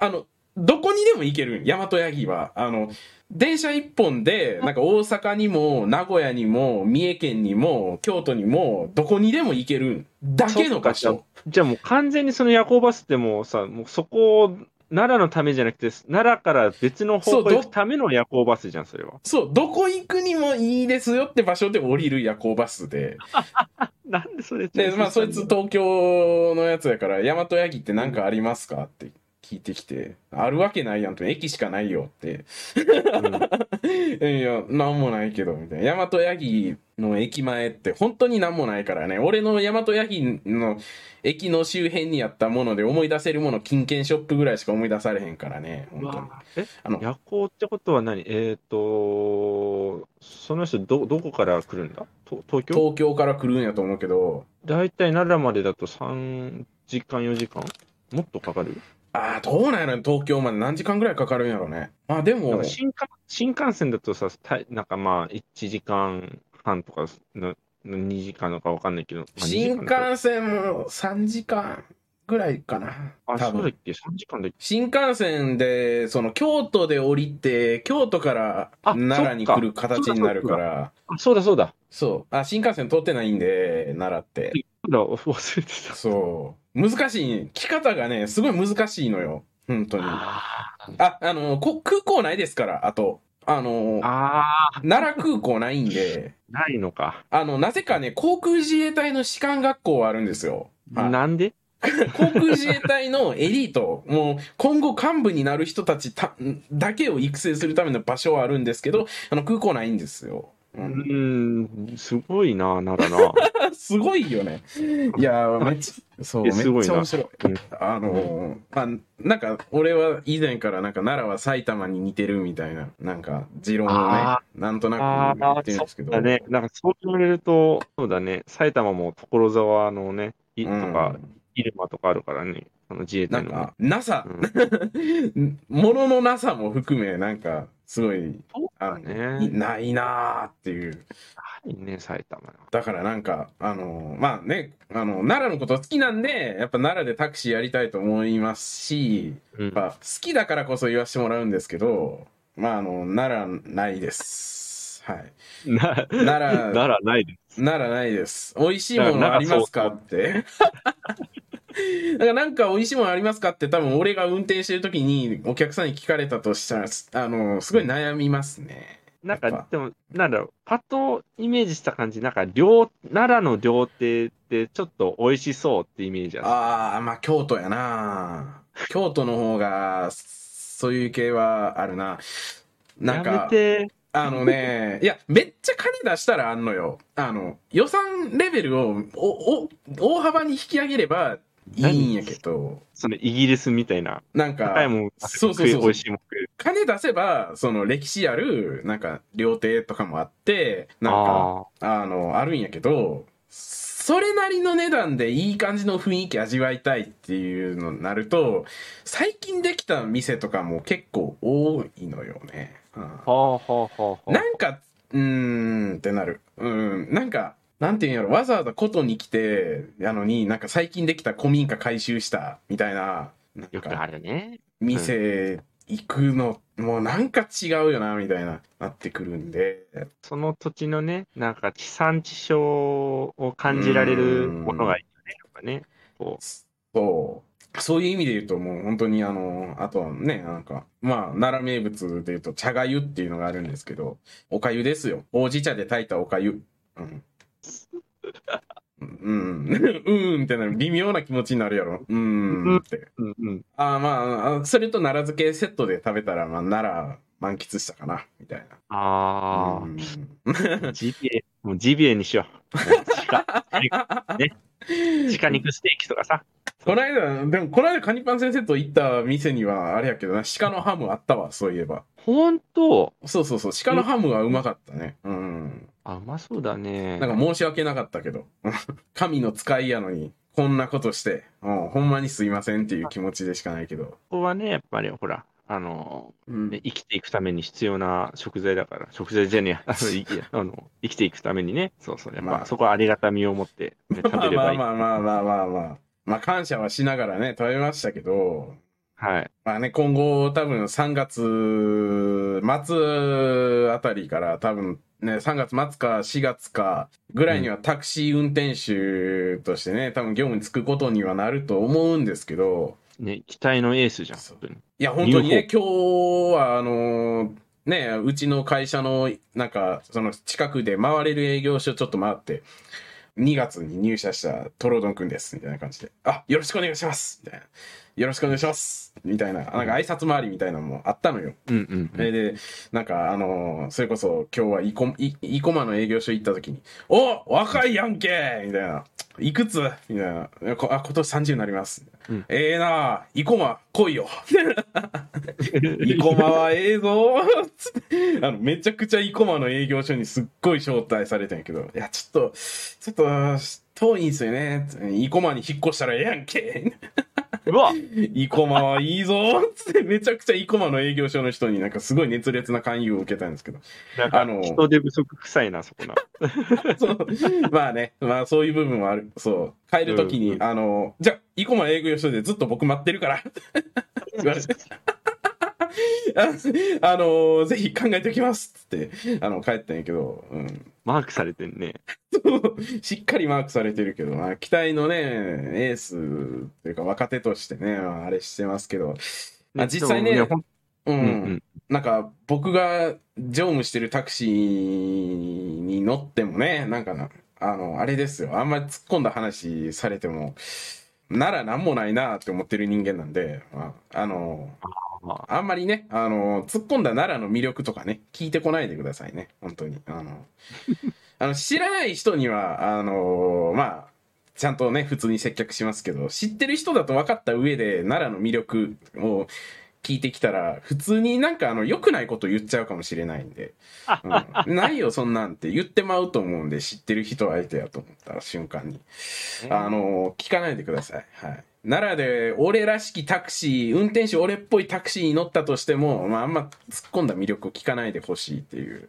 Speaker 1: あの、どこにでも行けるん、大和八木は。あの、電車一本で、なんか大阪にも、名古屋にも、三重県にも、京都にも、どこにでも行けるんだけの場所。
Speaker 2: じゃあもう完全にその夜行バスってもうさ、もうそこを奈良のためじゃなくて、奈良から別の方向へ行くための夜行バスじゃん、それは。
Speaker 1: そう、どこ行くにもいいですよって場所で降りる夜行バスで。
Speaker 2: なんでそれ
Speaker 1: で、まあ、そいつ東京のやつやから、大和八木って何かありますかって聞いてきて、あるわけないやんと、駅しかないよって。いや、なんもないけど、みたいな。大和八木の駅前って本当になんもないからね。俺の大和八木の駅の周辺にあったもので思い出せるもの、金券ショップぐらいしか思い出されへんからね。
Speaker 2: う
Speaker 1: 本当に。あの
Speaker 2: 夜行ってことは何？えっ、と、その人ど、どこから来るんだ？と東京？
Speaker 1: 東京から来るんやと思うけど、
Speaker 2: 大体奈良までだと3時間、4時間？もっとかかる？
Speaker 1: ああ、どうなんやろ東京まで何時間ぐらいかかるんやろね。まあでも
Speaker 2: 新幹新幹線だとさ、たなんかまあ、1時間半とかの、の2時間のかわかんないけど、まあ2時
Speaker 1: 新幹線も3時間ぐらいかな。
Speaker 2: あ、そうだっけ ?3 時間だっけ？
Speaker 1: 新幹線で、その京都で降りて、京都から
Speaker 2: あ
Speaker 1: 奈良に来る形になるから、
Speaker 2: あ、そうだそうだ。
Speaker 1: そう。あ、新幹線通ってないんで、奈良って。
Speaker 2: そうだ、忘れてた。
Speaker 1: そう。難しい。来方がね、すごい難しいのよ。本当に。あ、
Speaker 2: あ
Speaker 1: あの、こ空港ないですから、あと。あの、
Speaker 2: ああ、
Speaker 1: 奈良空港ないんで、
Speaker 2: ないのか。
Speaker 1: あの、なぜかね、航空自衛隊の士官学校はあるんですよ。はい
Speaker 2: なんで？
Speaker 1: 航空自衛隊のエリート、もう今後幹部になる人たちただけを育成するための場所はあるんですけど、あの空港ないんですよ。う、
Speaker 2: うん。ん、すごいな、奈良な。
Speaker 1: すごいよね。いやー、めっちゃ、そう、めっ
Speaker 2: えすごいな。
Speaker 1: ちゃ面白い。
Speaker 2: うん。
Speaker 1: あのーあ、なんか、俺は以前からなんか奈良は埼玉に似てるみたいな、なんか、持論をね
Speaker 2: あ、
Speaker 1: なんとな
Speaker 2: あ
Speaker 1: く言ってるんですけど。
Speaker 2: だね、なんかそう言われると、そうだね、埼玉も所沢のね、いと
Speaker 1: うん。
Speaker 2: か、入間とかあるからね、あの自衛隊のね
Speaker 1: なんか、NASA、
Speaker 2: うん
Speaker 1: ものの NASA も含め、なんか、すごい、あの
Speaker 2: ね
Speaker 1: いないなーっていう。
Speaker 2: ないね、埼玉の。
Speaker 1: だからなんか、あの、まあね、あの、奈良のこと好きなんで、やっぱ奈良でタクシーやりたいと思いますし、
Speaker 2: うん
Speaker 1: やっぱ好きだからこそ言わせてもらうんですけど、まああの、奈良ないです。はい。
Speaker 2: な
Speaker 1: 奈良、
Speaker 2: ならないです。
Speaker 1: 奈良ないです。美味しいものありますかって。だからなんか美味しいものありますかって多分俺が運転してる時にお客さんに聞かれたとしたら、あの、すごい悩みますね。
Speaker 2: なんか、でも、なんだろう、パッとイメージした感じ、なんか、料、奈良の料亭ってちょっと美味しそうってイメージある。
Speaker 1: ああ、まあ京都やな。京都の方が、そういう系はあるな。なん
Speaker 2: や
Speaker 1: かあのね、いや、めっちゃ金出したらあんのよ。あの、予算レベルをおお大幅に引き上げればいいんやけど、
Speaker 2: そのイギリスみたいな、
Speaker 1: なんか、
Speaker 2: 高いもん、
Speaker 1: そうそうそうそう
Speaker 2: 美味しいもん。
Speaker 1: 金出せば、その歴史ある、なんか、料亭とかもあって、なんか、
Speaker 2: あ
Speaker 1: あの、あるんやけど、それなりの値段でいい感じの雰囲気味わいたいっていうのになると、最近できた店とかも結構多いのよね。うん
Speaker 2: あ、はあはあはあはあ。
Speaker 1: なんか、うーんってなる。うん、なんか、なんていうんやろ、わざわざことに来て、やのに、なんか最近できた古民家改修した、みたいな、なんか、
Speaker 2: よくあるね。
Speaker 1: 店行くの、もうなんか違うよな、みたいな、なってくるんで。
Speaker 2: その土地のね、なんか地産地消を感じられるものがいいよね。やっぱね。こ
Speaker 1: そう。そういう意味で言うと、もう本当にあの、あとはね、なんか、まあ、奈良名物で言うと、茶がゆっていうのがあるんですけど、おかゆですよ。ほうじ茶で炊いたおかゆ。うん。うん。うんうんってなる。微妙な気持ちになるやろ。うんって。
Speaker 2: う。うんうん。
Speaker 1: ああまあ、それと奈良漬けセットで食べたら、まあ、奈良満喫したかな、みたいな。
Speaker 2: ああ、
Speaker 1: うん
Speaker 2: ジビエ、もうジビエにしよう。もう鹿、ね。鹿肉ステーキとかさ。
Speaker 1: この間、でもこの間カニパン先生と行った店には、あれやけどな、鹿のハムあったわ、そういえば。
Speaker 2: ほんと
Speaker 1: そうそうそう、鹿のハムはうまかったね。うん。
Speaker 2: あ、うまそうだね。
Speaker 1: なんか申し訳なかったけど、神の使いやのに、こんなことして、うん、ほんまにすいませんっていう気持ちでしかないけど。
Speaker 2: ここはね、やっぱりほら、あの、
Speaker 1: うん
Speaker 2: ね、生きていくために必要な食材だから、食材じゃねえや、あの、あの生きていくためにね、そうそう、やっぱ、
Speaker 1: まあ
Speaker 2: そこはありがたみを持って、ね、食
Speaker 1: まあまあ
Speaker 2: べればいい。
Speaker 1: まあまあまあまあまあ。まあ感謝はしながらね、食べましたけど、
Speaker 2: はい。
Speaker 1: まあね、今後多分3月末あたりから多分ね、3月末か4月かぐらいにはタクシー運転手としてね、多分業務に就くことにはなると思うんですけど、
Speaker 2: ね、期待のエースじゃん。
Speaker 1: いや、本当にね、今日は、あのね、うちの会社の、なんか、その近くで回れる営業所ちょっと回って、2月に入社したトロドンくんです、みたいな感じで、あ、よろしくお願いしますみたいな。よろしくお願いしますみたいな、なんか挨拶回りみたいなのもあったのよ。
Speaker 2: うんうん、
Speaker 1: それで、なんか、あのそれこそ今日はイコ、イイコマの営業所行った時に、お若いやんけみたいな。いくつ？みたいな。こあ、今年30になります。
Speaker 2: うん
Speaker 1: ええなイコマ来いよ。イコマはええぞつってあの、めちゃくちゃイコマの営業所にすっごい招待されたんやけど、いや、ちょっと、ちょっと、遠いんすよね。イコマに引っ越したらええやんけ。
Speaker 2: うわ
Speaker 1: イコマはいいぞつってめちゃくちゃイコマの営業所の人になんかすごい熱烈な勧誘を受けたんですけど。あの
Speaker 2: 人手不足臭いな、そこな。
Speaker 1: そうまあね、まあそういう部分はある。そう。帰るときに、
Speaker 2: うんうん
Speaker 1: あの、じゃあ、イコマ営業所でずっと僕待ってるから。言われてああの、ぜひ考えておきますっつって、あの、帰ったんやけど、うん。
Speaker 2: マークされてんね。
Speaker 1: しっかりマークされてるけど、まあ、期待のね、エースというか若手としてね、まああれしてますけど、まあ、実際ね、う
Speaker 2: ん
Speaker 1: なんか僕が乗務してるタクシーに乗ってもね、なんかな、あの、あれですよ。あんまり突っ込んだ話されても、ならなんもないなって思ってる人間なんで、まあ、あの、
Speaker 2: ま
Speaker 1: あんまりね、あの、突っ込んだ奈良の魅力とかね、聞いてこないでくださいね。本当に。あの、あの知らない人には、あの、まあ、ちゃんとね、普通に接客しますけど、知ってる人だと分かった上で、奈良の魅力を聞いてきたら、普通になんかあの、良くないこと言っちゃうかもしれないんで、うん、ないよ、そんなんって言ってまうと思うんで、知ってる人相手やと思った瞬間に。あの、聞かないでください。はい。奈良で俺らしきタクシー、運転手俺っぽいタクシーに乗ったとしても、まあ、あんま突っ込んだ魅力を聞かないでほしいっていう、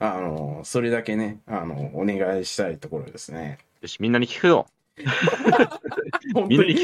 Speaker 1: あの、それだけね、あの、お願いしたいところですね。
Speaker 2: よし、みんなに聞くよ。
Speaker 1: 本当
Speaker 2: に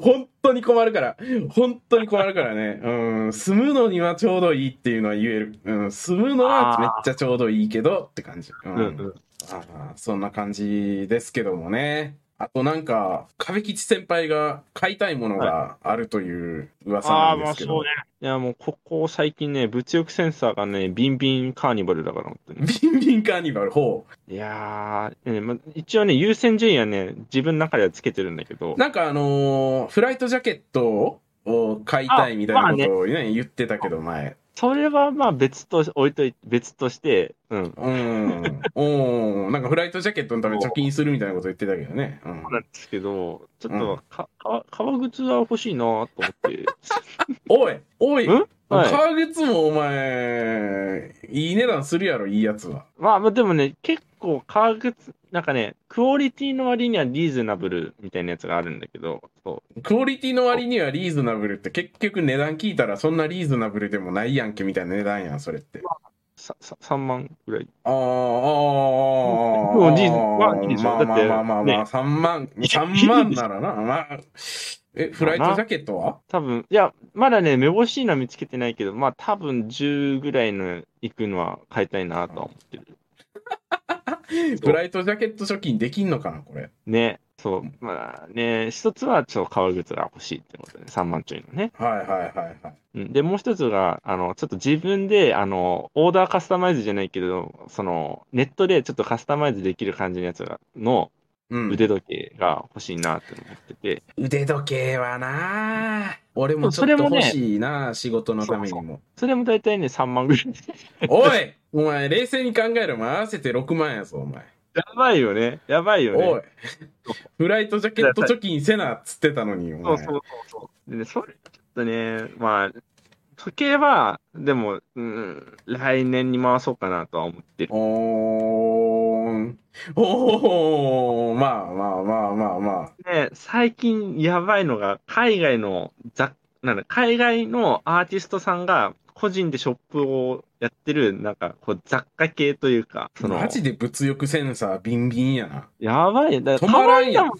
Speaker 1: 本当に困るから、本当に困るからね、うん、住むのにはちょうどいいっていうのは言える。うん、住むのはめっちゃちょうどいいけどって感じ。うん
Speaker 2: うんうん。
Speaker 1: ああそんな感じですけどもね。あとなんか、壁吉先輩が買いたいものがあるという噂
Speaker 2: ああ、
Speaker 1: なんですけど。
Speaker 2: まあそうね。いや、もうここ最近ね、物欲センサーがね、ビンビンカーニバルだから、本当に。
Speaker 1: ビンビンカーニバル、ほ
Speaker 2: いやー、ねまあ、一応ね、優先順位はね、自分の中ではつけてるんだけど
Speaker 1: う。、なんかあのーフライトジャケットを買いたいみたいなことをね、言ってたけど、前。
Speaker 2: それはまあ別と置いといて、別として、うん。
Speaker 1: うん。おーなんかフライトジャケットのために貯金するみたいなこと言ってたけどね。うん
Speaker 2: そうなんですけど、ちょっとか、か革靴は欲しいなと思って。
Speaker 1: おいおい
Speaker 2: ん？はい
Speaker 1: 革靴もお前、いい値段するやろ、いいやつは。
Speaker 2: まあまあでもね、結構革靴、なんかね、クオリティの割にはリーズナブルみたいなやつがあるんだけど、そう。
Speaker 1: クオリティの割にはリーズナブルって結局値段聞いたらそんなリーズナブルでもないやんけみたいな値段やん、それって。
Speaker 2: ささ3万ぐらい。
Speaker 1: あーあー、あ
Speaker 2: あいいでしょ
Speaker 1: まあまあまあまあまあ、
Speaker 2: ね
Speaker 1: 3万、3万ならな、まあ、え、フライトジャケットは？
Speaker 2: 多分、いや、まだね、めぼしいのは見つけてないけど、まあ多分10ぐらいの行くのは買いたいなとは思ってる。
Speaker 1: フライトジャケット貯金できんのかな、これ。
Speaker 2: ね、そう。まあね、一つはちょっと革靴が欲しいってことで、3万ちょいのね。
Speaker 1: はいはいはいはい。
Speaker 2: うん、で、もう一つが、あの、ちょっと自分で、あの、オーダーカスタマイズじゃないけど、その、ネットでちょっとカスタマイズできる感じのやつが、の
Speaker 1: うん、
Speaker 2: 腕時計が欲しいなって思ってて、
Speaker 1: 腕時計はな俺もちょっと欲しいな、仕事のためにも。
Speaker 2: それも大体ね、3万ぐらい。
Speaker 1: おいお前、冷静に考えろ。お前、合わせて6万やぞ、お前。
Speaker 2: やばいよね。やばいよね。
Speaker 1: おい。フライトジャケット貯金せなっつってたのに、お前。
Speaker 2: そうそうそうそう。でね、それちょっとね、まあ、時計は、でも、うん、来年に回そうかなとは思ってる。
Speaker 1: おーん。おーまあまあまあまあまあ。
Speaker 2: で、最近やばいのが、海外の雑、なんだ、海外のアーティストさんが個人でショップをやってる、なんか、こう、雑貨系というか、その、
Speaker 1: マジで物欲センサービンビンやな。
Speaker 2: やばい。だ
Speaker 1: 止まらんやん。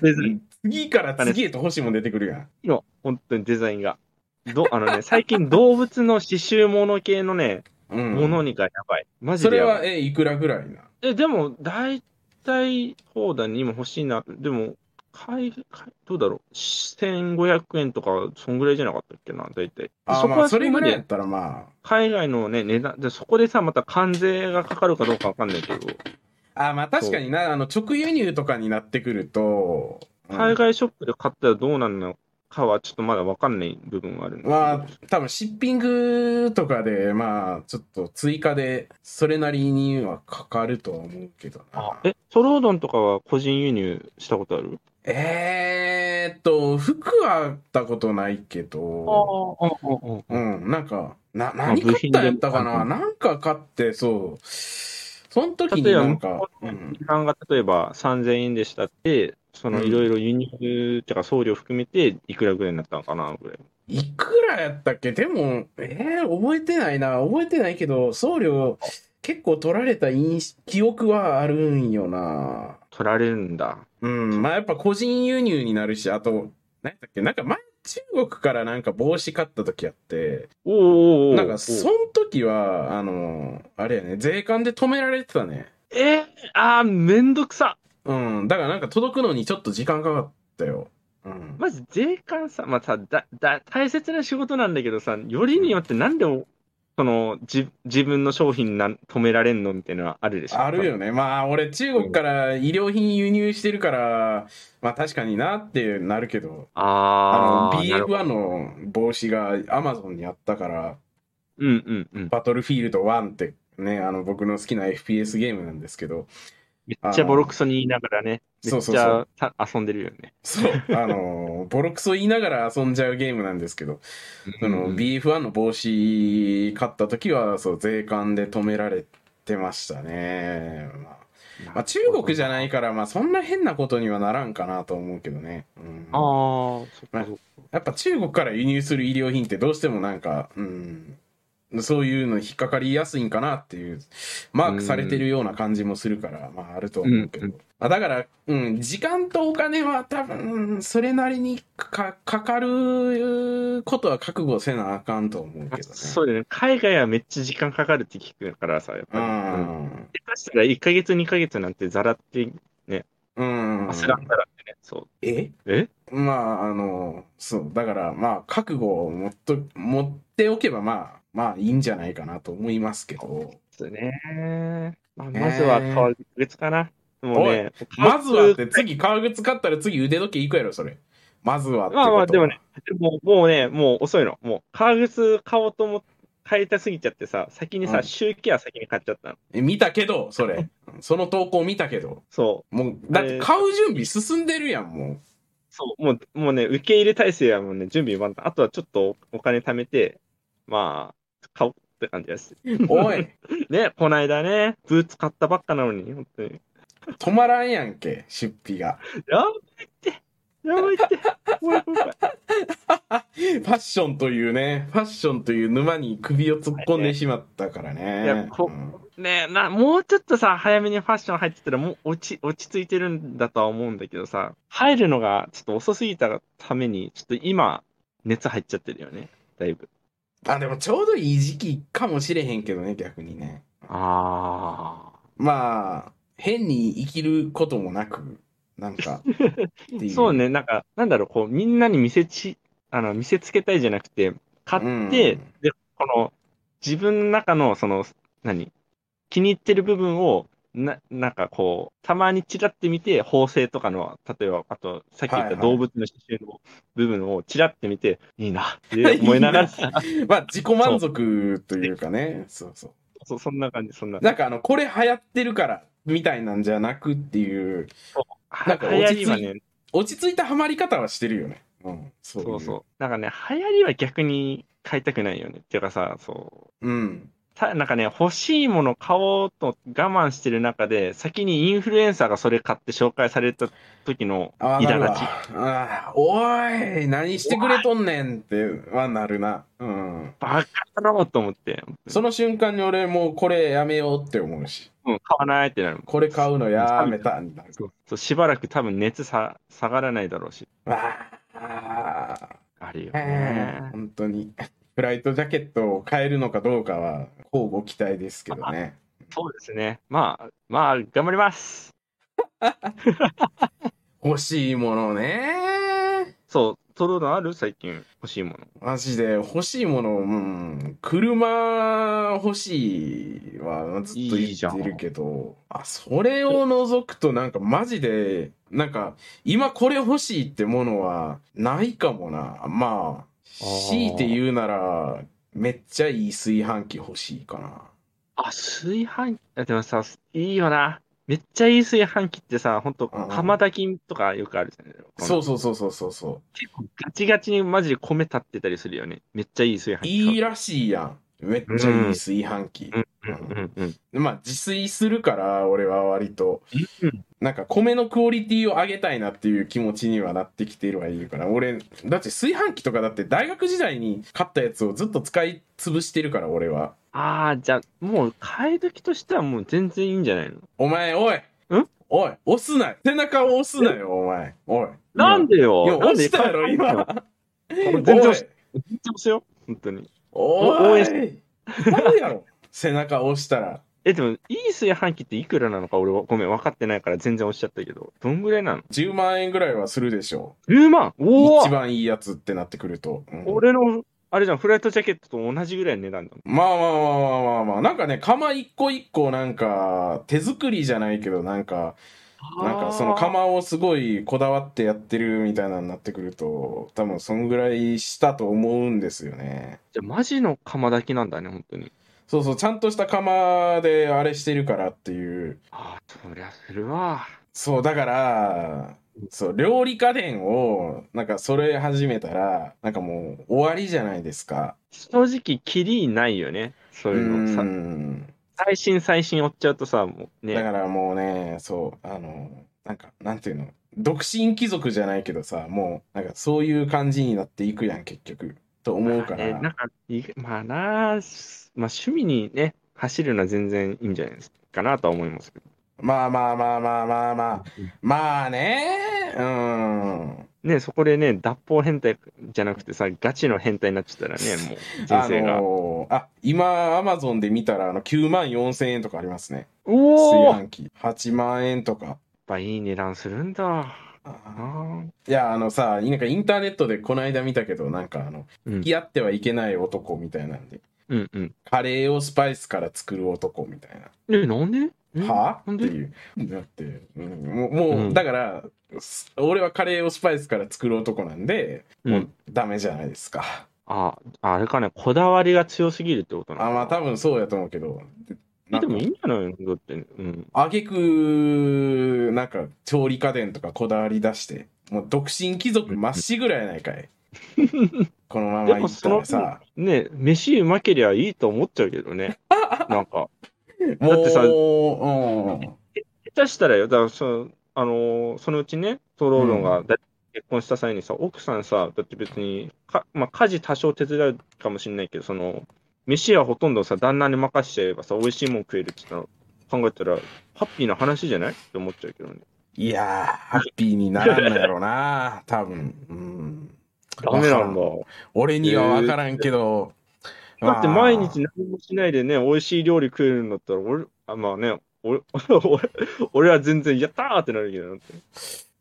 Speaker 1: 次から次へと欲しいもん出てくるやん。
Speaker 2: いいの、本当にデザインが。ど、あのね、最近動物の刺繍物系のね、
Speaker 1: うん。
Speaker 2: ものにがやばい。マジ
Speaker 1: それ
Speaker 2: でやばい。
Speaker 1: は、え、いくらぐらいな
Speaker 2: え、でも、大体、放題に今欲しいな。でも、海、海どうだろう？1500円とか、そんぐらいじゃなかったっけな、大体。で
Speaker 1: あ、
Speaker 2: そこは
Speaker 1: まあ、それぐらいや
Speaker 2: で
Speaker 1: ったらま
Speaker 2: 海外のね、値段、で、そこでさ、また関税がかかるかどうかわかんないけど、
Speaker 1: あ。あ、まあ確かにな、あの、直輸入とかになってくると、うん
Speaker 2: 海外ショップで買ったらどうなるのかは、ちょっとまだわかんない部分があるんだけど
Speaker 1: まあ、多分シッピングとかで、まあ、ちょっと追加で、それなりにはかかるとは思うけどな。
Speaker 2: え、ソロうどんとかは個人輸入したことある？
Speaker 1: えーっと、服はあったことないけど、うん、なんか、な、
Speaker 2: あ
Speaker 1: 何買ったんやったかな？なんか買って、そう。その時になんか、うん、
Speaker 2: 時間が例えば3000円でしたって、その
Speaker 1: うん
Speaker 2: いろいろ輸入ってか送料含めていくらぐらいになったのかなぐらい。
Speaker 1: いくらやったっけ？でも、えー、覚えてないな。覚えてないけど、送料結構取られた印象記憶はあるんよな。
Speaker 2: 取られるんだ。
Speaker 1: うん、まあやっぱ個人輸入になるし、あと、何だっけ、なんか前、中国からなんか帽子買った時あって、
Speaker 2: おーお
Speaker 1: なんかその時は、あの、あれやね、税関で止められてたね。
Speaker 2: え？ー、あー、めんどくさ。
Speaker 1: うん、だからなんか届くのにちょっと時間かかったよ。うん。
Speaker 2: まず税関さ、まあさ、だ、だ、大切な仕事なんだけどさ、よりによってなんでおその、じ、自分の商品なん止められんのみたいなのあるでしょ？
Speaker 1: あるよね。まあ、俺、中国から医療品輸入してるから、まあ確かになってなるけど、あの、
Speaker 2: あー。なるほど
Speaker 1: BF1 の帽子が Amazon にあったから、
Speaker 2: うんうんうん。
Speaker 1: バトルフィールド1ってね、あの、僕の好きな FPS ゲームなんですけど、
Speaker 2: めっちゃボロクソに言いながらね、めっち
Speaker 1: そうそうそう
Speaker 2: ゃた遊んでるよね。
Speaker 1: そう、あの、ボロクソ言いながら遊んじゃうゲームなんですけど、その
Speaker 2: うん
Speaker 1: BF1 の帽子買った時は、そう、税関で止められてましたね。まあまあ、中国じゃないから、まあそんな変なことにはならんかなと思うけどね。うん、
Speaker 2: ああ、そっかそっか。
Speaker 1: やっぱ中国から輸入する医療品ってどうしてもなんか、うん、そういうの引っかかりやすいんかなっていう、マークされてるような感じもするから、まああると思うけど。
Speaker 2: うん
Speaker 1: あだから、うん、時間とお金は多分、それなりにかかかることは覚悟せなあかんと思うけどね。
Speaker 2: そうだよね。海外はめっちゃ時間かかるって聞くからさ、やっぱ
Speaker 1: う
Speaker 2: り。うん
Speaker 1: ん。
Speaker 2: 下手したら1ヶ月、2ヶ月なんてザラって、
Speaker 1: うん。
Speaker 2: 焦らんだらってね。そう。
Speaker 1: え？
Speaker 2: え？
Speaker 1: まあ、あの、そう、だから、まあ、覚悟を持っと、持っておけば、まあ、まあ、いいんじゃないかなと思いますけど。
Speaker 2: ですね。まあ、
Speaker 1: ね
Speaker 2: まずは革靴かな。もうね、
Speaker 1: まずはって、次、革靴買ったら次、腕時計行くやろ、それ。まずはってこと
Speaker 2: まあまあでもね、もうもうね、もう遅いの。もう革靴買おうと思って、買いたすぎちゃってさ、先にさ、
Speaker 1: うん
Speaker 2: シューケア先に買っちゃったの。
Speaker 1: え見たけど、それ。その投稿見たけど。
Speaker 2: そ
Speaker 1: もう、だって買う準備進んでるやん、も
Speaker 2: う。そう。もう、もうね、受け入れ体制はもうね、準備万端。あとはちょっとお金貯めて、まあ、買おうって感じです。
Speaker 1: う。おい、
Speaker 2: ね、こないだね、ブーツ買ったばっかなのに、本当に。
Speaker 1: 止まらんやんけ、出費が。
Speaker 2: やばいって。やばいって。怖い怖い怖い
Speaker 1: ファッションというね、ファッションという沼に首を突っ込んでしまったからね。
Speaker 2: いやこ
Speaker 1: うん
Speaker 2: ねえな、もうちょっとさ、早めにファッション入ってたら、もう落ち、落ち着いてるんだとは思うんだけどさ、入るのがちょっと遅すぎたために、ちょっと今、熱入っちゃってるよね、だいぶ。
Speaker 1: あ、でもちょうどいい時期かもしれへんけどね、逆にね。
Speaker 2: あ
Speaker 1: まあ、変に生きることもなく、なんか。
Speaker 2: そう。ね、なんか、なんだろう、こう、みんなに見せち、あの、見せつけたいじゃなくて、買って、
Speaker 1: うん
Speaker 2: で、この、自分の中の、その、何気に入ってる部分を、な、なんかこう、たまにチラって見て、縫製とかの、例えば、あと、さっき言っ
Speaker 1: はいはい
Speaker 2: た動物の刺繍の部分をチラって見て、いいなって 思いながら、
Speaker 1: まあ、自己満足というかね、そうそう。
Speaker 2: そそんな感じ、そんな。
Speaker 1: なんかあの、これ流行ってるから、みたいなんじゃなくっていう、なんか落ち着い
Speaker 2: りはね、
Speaker 1: 落ち着いたハマり方はしてるよね。うん、そうい
Speaker 2: そうそう。なんかね、流行りは逆に買いたくないよね。っていうかさ、そう。
Speaker 1: うん。
Speaker 2: たなんかね、欲しいもの買おうと我慢してる中で、先にインフルエンサーがそれ買って紹介された時の苛立ち。。
Speaker 1: あーおい、何してくれとんねんってはなるな。うん。
Speaker 2: バカだろうと思って、
Speaker 1: その瞬間に俺もうこれやめようって思うし、
Speaker 2: うん、買わないってなる。
Speaker 1: これ買うのやめたになる。
Speaker 2: そうしばらく多分熱さ下がらないだろうし。
Speaker 1: ああ、
Speaker 2: あるよ
Speaker 1: え
Speaker 2: ね
Speaker 1: え。本当に。フライトジャケットを買えるのかどうかは、交互期待ですけどね。
Speaker 2: そうですね。まあ、まあ、頑張ります。
Speaker 1: 欲しいものね。
Speaker 2: そう、取るのある？最近欲しいもの。
Speaker 1: マジで欲しいもの、うん、車欲しいはずっと言ってるけど、あ、それを除くとなんかマジで、なんか今これ欲しいってものはないかもな。まあ、強いて言うなら、めっちゃいい炊飯器欲しいかな。
Speaker 2: あ、炊飯器、あでもさ、いいよな。めっちゃいい炊飯器ってさ、ほんと、
Speaker 1: うん
Speaker 2: 釜炊きとかよくあるじゃない
Speaker 1: そうそうそうそうそうそ
Speaker 2: 結構ガチガチにマジで米立ってたりするよね。めっちゃいい炊
Speaker 1: う。
Speaker 2: 飯器。
Speaker 1: いいらしいやん。めっちゃいい炊飯器。まあ自炊するから俺は割と。
Speaker 2: うん。
Speaker 1: なんか米のクオリティを上げたいなっていう気持ちにはなってきてるはいるから。俺だって炊飯器とかだって大学時代に買ったやつをずっと使い潰してるから俺は。
Speaker 2: ああ、じゃあ、もう、買い時としてはもう全然いいんじゃないの？
Speaker 1: お前おい。
Speaker 2: ん？
Speaker 1: おい押すな。背中を押すなよお前。おい。
Speaker 2: なんで
Speaker 1: いや
Speaker 2: よなんで
Speaker 1: 押したやろ今。
Speaker 2: 全然押し全然押すよ。本当に。
Speaker 1: お
Speaker 2: 応援
Speaker 1: い。なんでやろ？背中押したら。
Speaker 2: え、でも、いい炊飯器っていくらなのか？俺は、ごめん、分かってないから全然押しちゃったけど。どんぐらいなの
Speaker 1: ？10万円ぐらいはするでしょ
Speaker 2: ?10 万？おお
Speaker 1: 一番いいやつってなってくると、うん。
Speaker 2: 俺のあれじゃん、フライトジャケットと同じぐらいの値段だ。
Speaker 1: まあまあまあまあまあまあ、なんかね、釜一個一個なんか、手作りじゃないけど、なんか、なんかその釜をすごいこだわってやってるみたいなのになってくると、多分そんぐらいしたと思うんですよね。
Speaker 2: じゃあ、マジの釜炊きなんだね、本当に。
Speaker 1: そうそう、ちゃんとした釜であれしてるからっていう。
Speaker 2: ああ、そりゃするわ。
Speaker 1: そう、だから、そう、料理家電を、なんかそれ始めたら、なんかもう終わりじゃないですか。
Speaker 2: 正直、キリないよね。そう
Speaker 1: う
Speaker 2: いうの。さ
Speaker 1: ん。
Speaker 2: 最新最新追っちゃうとさ、もうね。
Speaker 1: だからもうね、そう、あの、なんか、なんていうの、独身貴族じゃないけどさ、もう、なんかそういう感じになっていくやん、結局。と思うか
Speaker 2: まあね、
Speaker 1: ら。
Speaker 2: なんかまあな、まあ趣味にね、走るのは全然いいんじゃないですかなとは思いますけど。
Speaker 1: まあまあまあまあまあまあ。まあね、うん。
Speaker 2: ね、そこでね、脱法変態じゃなくてさ、ガチの変態になっちゃったらね、もう人
Speaker 1: あ
Speaker 2: 生が。
Speaker 1: のーあ、今、アマゾンで見たら、あの、9万4千円とかありますね。
Speaker 2: うおーやっ
Speaker 1: 炊飯器。8万円とか。
Speaker 2: ぱいい値段するんだ。
Speaker 1: あ
Speaker 2: あ
Speaker 1: いや、あのさ、なんかインターネットでこの間見たけど、なんかあの、付き合ってはいけない男みたいなんで、
Speaker 2: うんうん。
Speaker 1: カレーをスパイスから作る男みたいな。
Speaker 2: え、なんで？え
Speaker 1: は？
Speaker 2: なんで？
Speaker 1: っていう。だって、うんもう、もう
Speaker 2: うん
Speaker 1: だから、す俺はカレーをスパイスから作る男なんで、も
Speaker 2: う
Speaker 1: うダメじゃないですか。
Speaker 2: あ、あれかね、こだわりが強すぎるってことなの
Speaker 1: あ、まあ多分そうやと思うけど。
Speaker 2: えでもいい
Speaker 1: なん
Speaker 2: じゃないの？だって、うん。
Speaker 1: あげく、なんか調理家電とかこだわり出して、もう独身貴族まっしぐらいやないかい。このままいったらさ。
Speaker 2: ね、飯うまけりゃいいと思っちゃうけどね。なんか、だってさ
Speaker 1: うん。
Speaker 2: 下手したらよ、だからそあのーそのうちね、トローロンがだ結婚した際にさ、奥さんさ、だって別にか、まあ、家事多少手伝うかもしれないけど、その、飯はほとんどさ、旦那に任しちゃえばさ、美味しいもん食えるって言ったら、考えたら、ハッピーな話じゃない？って思っちゃうけどね。
Speaker 1: いやー、ハッピーにならんのやろな、多分。うん。
Speaker 2: ダメなんだ。
Speaker 1: 俺には分からんけど。
Speaker 2: だって
Speaker 1: まあ
Speaker 2: 毎日何もしないでね、美味しい料理食えるんだったら、俺、あまあね、俺、俺俺は全然やったーってなるけどなって。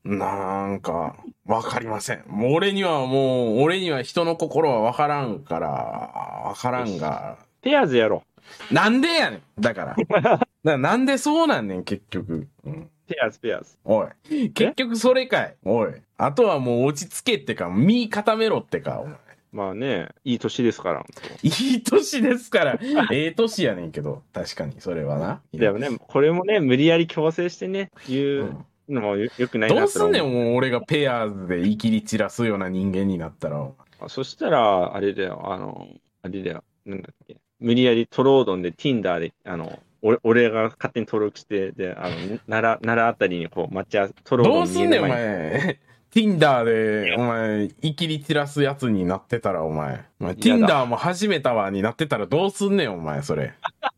Speaker 1: なんか、わかりません。もう俺にはもう、俺には人の心はわからんから、わからんが。
Speaker 2: ペアーズやろ
Speaker 1: なんでやねんだから。だからなんでそうなんねん、結局。うん、
Speaker 2: う。ペアーズ、ペアーズ。
Speaker 1: おい。結局それかい。おい。あとはもう落ち着けってか、身固めろってか、お前。
Speaker 2: まあね、いい年ですから。
Speaker 1: いい年ですから。ええ年やねんけど、確かに、それはな。
Speaker 2: でもね、これもね、無理やり強制してね、言うのもよよくないな
Speaker 1: どうすんねん、もう俺がペアーズで言い切り散らすような人間になったら。
Speaker 2: あそしたら、あれだよ、あの、あれだよ、なんだっけ、無理やりトロードンで Tinder で、あの、俺俺が勝手に登録して、で、あの、奈良、奈良あたりにこう、待ち合わせ、トロードン
Speaker 1: どうすんねん、お
Speaker 2: 前。
Speaker 1: Tinder で、お前、いきり散らすやつになってたら、お前。お前
Speaker 2: 嫌だ
Speaker 1: Tinder も始めたわになってたらどうすんねん、お前、それ。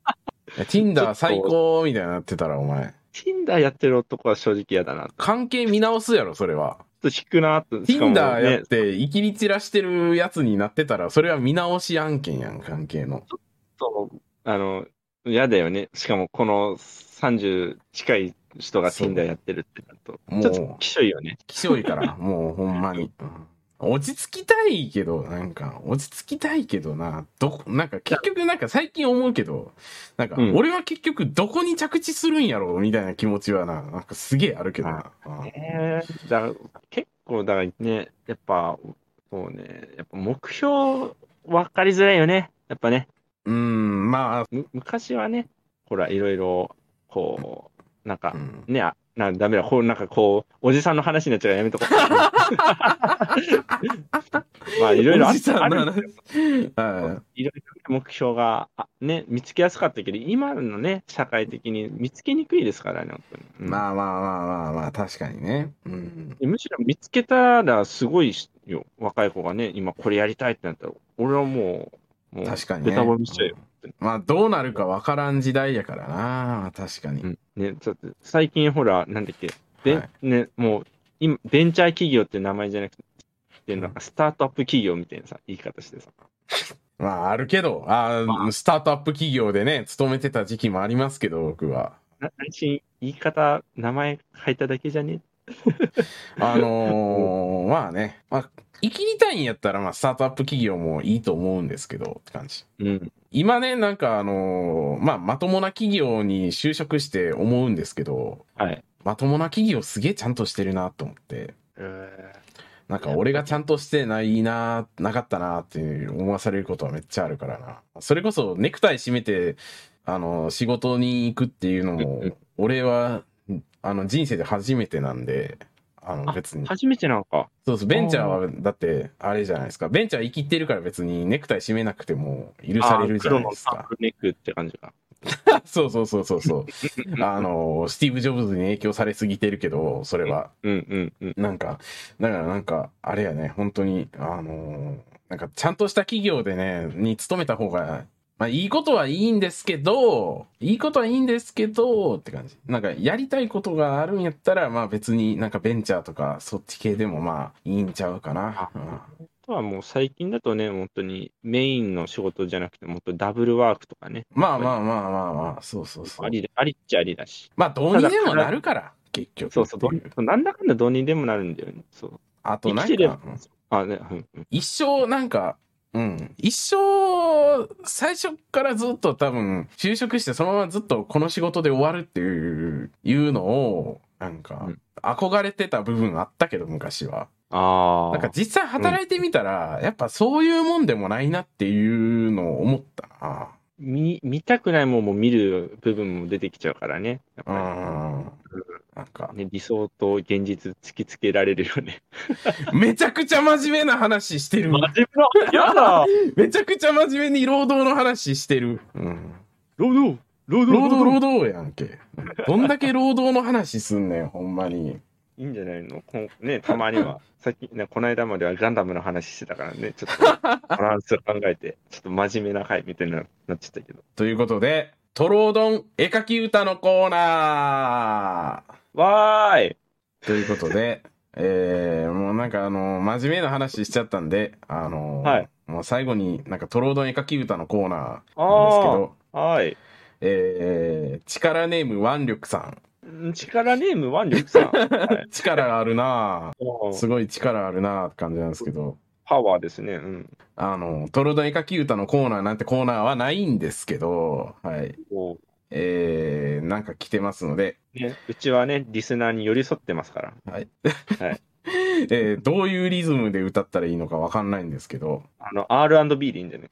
Speaker 1: Tinder
Speaker 2: っ
Speaker 1: 最高みたいになってたら、お前。
Speaker 2: Tinder やってる男は正直嫌だな。ちょ
Speaker 1: 関係見直すやろ、それは。
Speaker 2: っと引くなと。しかも
Speaker 1: Tinder や
Speaker 2: ね
Speaker 1: っ、て、いきり散らしてるやつになってたら、それは見直し案件やん、関係の。
Speaker 2: そうあの、嫌だよね。しかもこの30近い人が Tinder やってるってなると、
Speaker 1: もう
Speaker 2: ちょっときしょいよね。
Speaker 1: きしょいから、もうほんまに。うん落ち着きたいけど、なんか、落ち着きたいけどな、どこ、なんか結局なんか最近思うけど、なんか
Speaker 2: うん
Speaker 1: 俺は結局どこに着地するんやろうみたいな気持ちはな、なんかすげえあるけどな。うん
Speaker 2: えー、だ結構、だからね、やっぱ、そうね、やっぱ目標分かりづらいよね。やっぱね、
Speaker 1: うん、ま
Speaker 2: む昔はね、ほら、いろいろ、こう、なん
Speaker 1: あ、
Speaker 2: か
Speaker 1: う、ん
Speaker 2: ね、あ、な、ダメだ、こう、なんかこう、おじさんの話になっちゃうからやめとこう。まあ、いろいろあ
Speaker 1: おじさんの
Speaker 2: あるんですよ
Speaker 1: い
Speaker 2: ろいろ目標が、あね、見つけやすかったけど、今のね、社会的に見つけにくいですからね、本当に。うん
Speaker 1: まあまあまあまあまあ、確かにね。うん。
Speaker 2: むしろ見つけたらすごいよ、若い子がね、今これやりたいってなったら、俺はもう、もう、
Speaker 1: 確かにね。
Speaker 2: ベタしちゃうよ。
Speaker 1: まあ、どうなるかわからん時代やからな、確かに。
Speaker 2: うん。ね、だって最近ほら、なんだっけ、で、
Speaker 1: はい
Speaker 2: ね、もう、今、ベンチャー企業って名前じゃなくて、なんかスタートアップ企業みたいなさ、言い方してさ。
Speaker 1: まあ、あるけど、あースタートアップ企業でね、勤めてた時期もありますけど、僕は。
Speaker 2: な内心、言い方、名前変えただけじゃね
Speaker 1: あのーまあね、まあ、生きりたいんやったら、まあ、スタートアップ企業もいいと思うんですけど、って感じ。
Speaker 2: うん。
Speaker 1: 今ね、なんかあのーまあ、まともな企業に就職して思うんですけど、
Speaker 2: はい。
Speaker 1: まともな企業すげえちゃんとしてるなと思って、
Speaker 2: え
Speaker 1: なんか俺がちゃんとしてないな、なかったなって思わされることはめっちゃあるからな。それこそネクタイ締めて、あの、仕事に行くっていうのも
Speaker 2: ん、
Speaker 1: 俺は、あの、人生で初めてなんで、あの、
Speaker 2: あ
Speaker 1: 別に。
Speaker 2: 初めてなのか。
Speaker 1: そうそう、ベンチャーは、だって、あれじゃないですか。ベンチャー生きてるから別にネクタイ締めなくても許されるじゃないですか
Speaker 2: ネックって感じか。
Speaker 1: そうそうそうそうそう。あの、スティーブ・ジョブズに影響されすぎてるけど、それは。
Speaker 2: うんうんうん。
Speaker 1: なんか、だからなんか、あれやね、本当に、あの、なんかちゃんとした企業でね、に勤めた方が、まあいいことはいいんですけど、いいことはいいんですけど、って感じ。なんかやりたいことがあるんやったら、まあ別になんかベンチャーとかそっち系でもまあいいんちゃうかな。うん
Speaker 2: あとはもう最近だとね、本当にメインの仕事じゃなくて、もっとダブルワークとかね。
Speaker 1: まあまあまあまあまあ、そうそうそう
Speaker 2: あ。りでありっちゃありだし。
Speaker 1: まあどうにでもなるから、結局。
Speaker 2: そうそう、なんだかんだどうにでもなるんだよね。そう。
Speaker 1: あとなんか、うん
Speaker 2: あ、ね。
Speaker 1: 一生なんか、うん。一生、最初からずっと多分、就職してそのままずっとこの仕事で終わるっていう、いうのを、なんか
Speaker 2: うん、
Speaker 1: 憧れてた部分あったけど、昔は。
Speaker 2: ああ。
Speaker 1: なんか実際働いてみたら、やっぱそういうもんでもないなっていうのを思ったな。
Speaker 2: 見、見たくないもんも見る部分も出てきちゃうからね。やっ
Speaker 1: う
Speaker 2: ぱ
Speaker 1: ん。なんか
Speaker 2: り、ね、理想と現実突きつけられるよね。
Speaker 1: めちゃくちゃ真面目な話してる。
Speaker 2: 真面目な、やだ
Speaker 1: めちゃくちゃ真面目に労働の話してる。うん。
Speaker 2: 労働？労働？
Speaker 1: 労働労働やんけ。どんだけ労働の話すんねん、ほんまに。
Speaker 2: いいんじゃないの？こんね、たまには。さっき、ね、この間まではガンダムの話してたからね、ちょっと バランスを考えて、ちょっと真面目な回みたいになっちゃったけど。
Speaker 1: ということで、トロードン絵描き歌のコーナ
Speaker 2: わーい
Speaker 1: ーということで、えー、もうなんかあの、真面目な話しちゃったんで、あの、
Speaker 2: はい
Speaker 1: もう最後になんかトロードン絵描き歌のコーナーなんですけ
Speaker 2: あ
Speaker 1: ど、
Speaker 2: あ、はい。
Speaker 1: えー、力ネーム腕力さん。
Speaker 2: ん力ネーム腕力さん。はい
Speaker 1: 力あるなすごい力あるなぁって感じなんですけど、
Speaker 2: パワーですね。うん。
Speaker 1: あの、トロードン絵描き歌のコーナーなんてコーナーはないんですけど、はい。
Speaker 2: こ
Speaker 1: えー、なんか来てますので、
Speaker 2: うね、うちはね、リスナーに寄り添ってますから。
Speaker 1: はい。
Speaker 2: はい
Speaker 1: えーどういうリズムで歌ったらいいのかわかんないんですけど、
Speaker 2: あの、R&B でいいんだよね。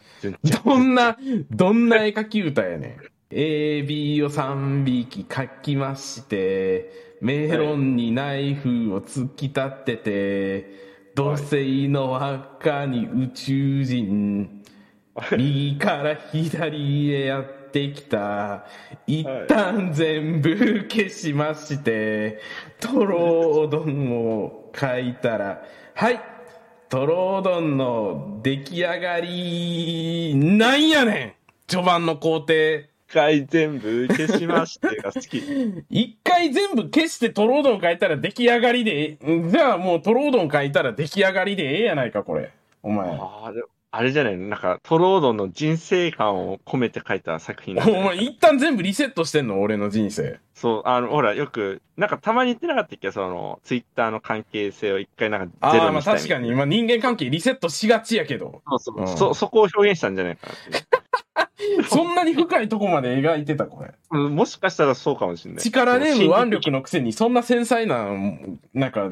Speaker 1: どんな、どんな絵描き歌やねん。A、B を3匹描きまして、メロンにナイフを突き立てて、土星の赤に宇宙人、右から左へやってきた。一旦全部消しまして、トロードンを書いたら、はいトロードンの出来上がり、なんやねん序盤の工程。
Speaker 2: 一回全部消しましてが好き。
Speaker 1: 一回全部消してトロードン書いたら出来上がりでええ、じゃあもうトロードン書いたら出来上がりでええやないか、これ。お前。
Speaker 2: ああ、でもあれじゃないのなんか、トロードンの人生観を込めて書いた作品
Speaker 1: お前一旦全部リセットしてんの？俺の人生。
Speaker 2: そう、あの、ほら、よく、なんかたまに言ってなかったっけ？その、ツイッターの関係性を一回なんかゼ
Speaker 1: ああ、まあ
Speaker 2: ロにしたいみたいな。
Speaker 1: 確かに、まあ人間関係リセットしがちやけど。
Speaker 2: そうそう、
Speaker 1: うん
Speaker 2: そ、そこを表現したんじゃないかなって。
Speaker 1: そんなに深いとこまで描いてた、これ。
Speaker 2: うんもしかしたらそうかもしれない。
Speaker 1: 力ネーム腕力のくせにそんな繊細な、なんか、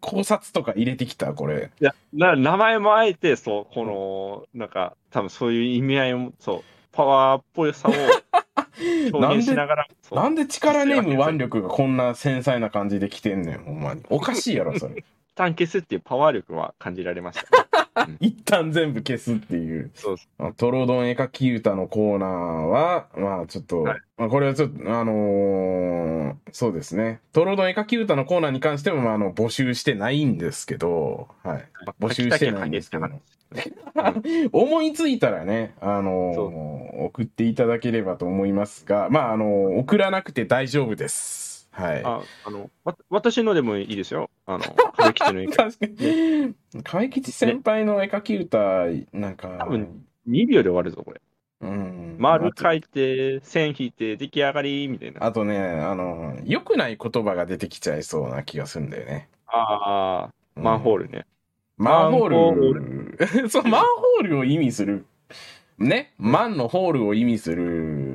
Speaker 1: 考察とか入れてきた、これ。
Speaker 2: いや、な名前もあえて、そう、この、なんか、多分そういう意味合いも、そう、パワーっぽさを 表現しながら、そう
Speaker 1: なんで力ネーム腕力がこんな繊細な感じで来てんねん、ほんまに。おかしいやろ、それ。
Speaker 2: 一旦消すっていうパワー力は感じられました、ね。
Speaker 1: 一旦全部消すっていう。
Speaker 2: そう
Speaker 1: トロドン絵描き歌のコーナーは、まあちょっと、
Speaker 2: はい
Speaker 1: まあこれはちょっと、あのーそうですね。トロドン絵描き歌のコーナーに関しても、まああの、募集してないんですけど、はい。
Speaker 2: う。
Speaker 1: 募集してないんですけど 思いついたらね、あのー
Speaker 2: そ
Speaker 1: 送っていただければと思いますが、まああのー送らなくて大丈夫です。はい。
Speaker 2: あ、あの、わ私のでもいいですよ。あの、歌舞伎の絵
Speaker 1: 確かに。河合吉先輩の絵描き歌、なんか、
Speaker 2: 多分2秒で終わるぞ、これ。
Speaker 1: うん。
Speaker 2: 丸書いて、線引いて、出来上がり、みたいな。
Speaker 1: あとね、あの、良くない言葉が出てきちゃいそうな気がするんだよね。
Speaker 2: ああ、マンホールね。
Speaker 1: マンホール。そう、マンホールを意味する。ね？マンのホールを意味する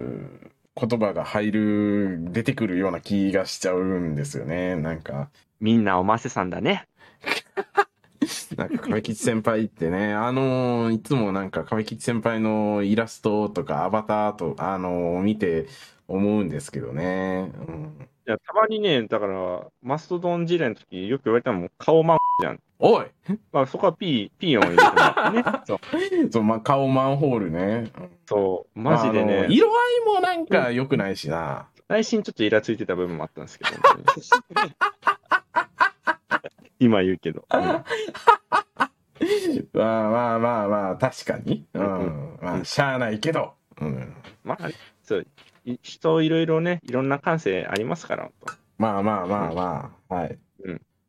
Speaker 1: 言葉が入る、出てくるような気がしちゃうんですよね。なんか、
Speaker 2: みんなおませさんだね。
Speaker 1: なんか、亀吉先輩ってね、あのーいつもなんか亀吉先輩のイラストとかアバターと、あのー見て思うんですけどね。うん、
Speaker 2: いや、たまにね、だから、マストドン事例の時よく言われたのも、顔マンじゃん。
Speaker 1: おい
Speaker 2: まあ、そこは P、P 音入れてもらってね。そう。
Speaker 1: そう、まあ、顔マンホールね。
Speaker 2: そう。マジで
Speaker 1: あの
Speaker 2: ね、
Speaker 1: 色合いもなんか良くないしな。
Speaker 2: 内心ちょっとイラついてた部分もあったんですけど、今言うけど。うん
Speaker 1: まあまあまあまあ、確かに。う
Speaker 2: うん
Speaker 1: ん。まあ、しゃあないけど。うん。
Speaker 2: まあ、そう、い人いろいろね、いろんな感性ありますから、
Speaker 1: まあまあまあまあ、はい。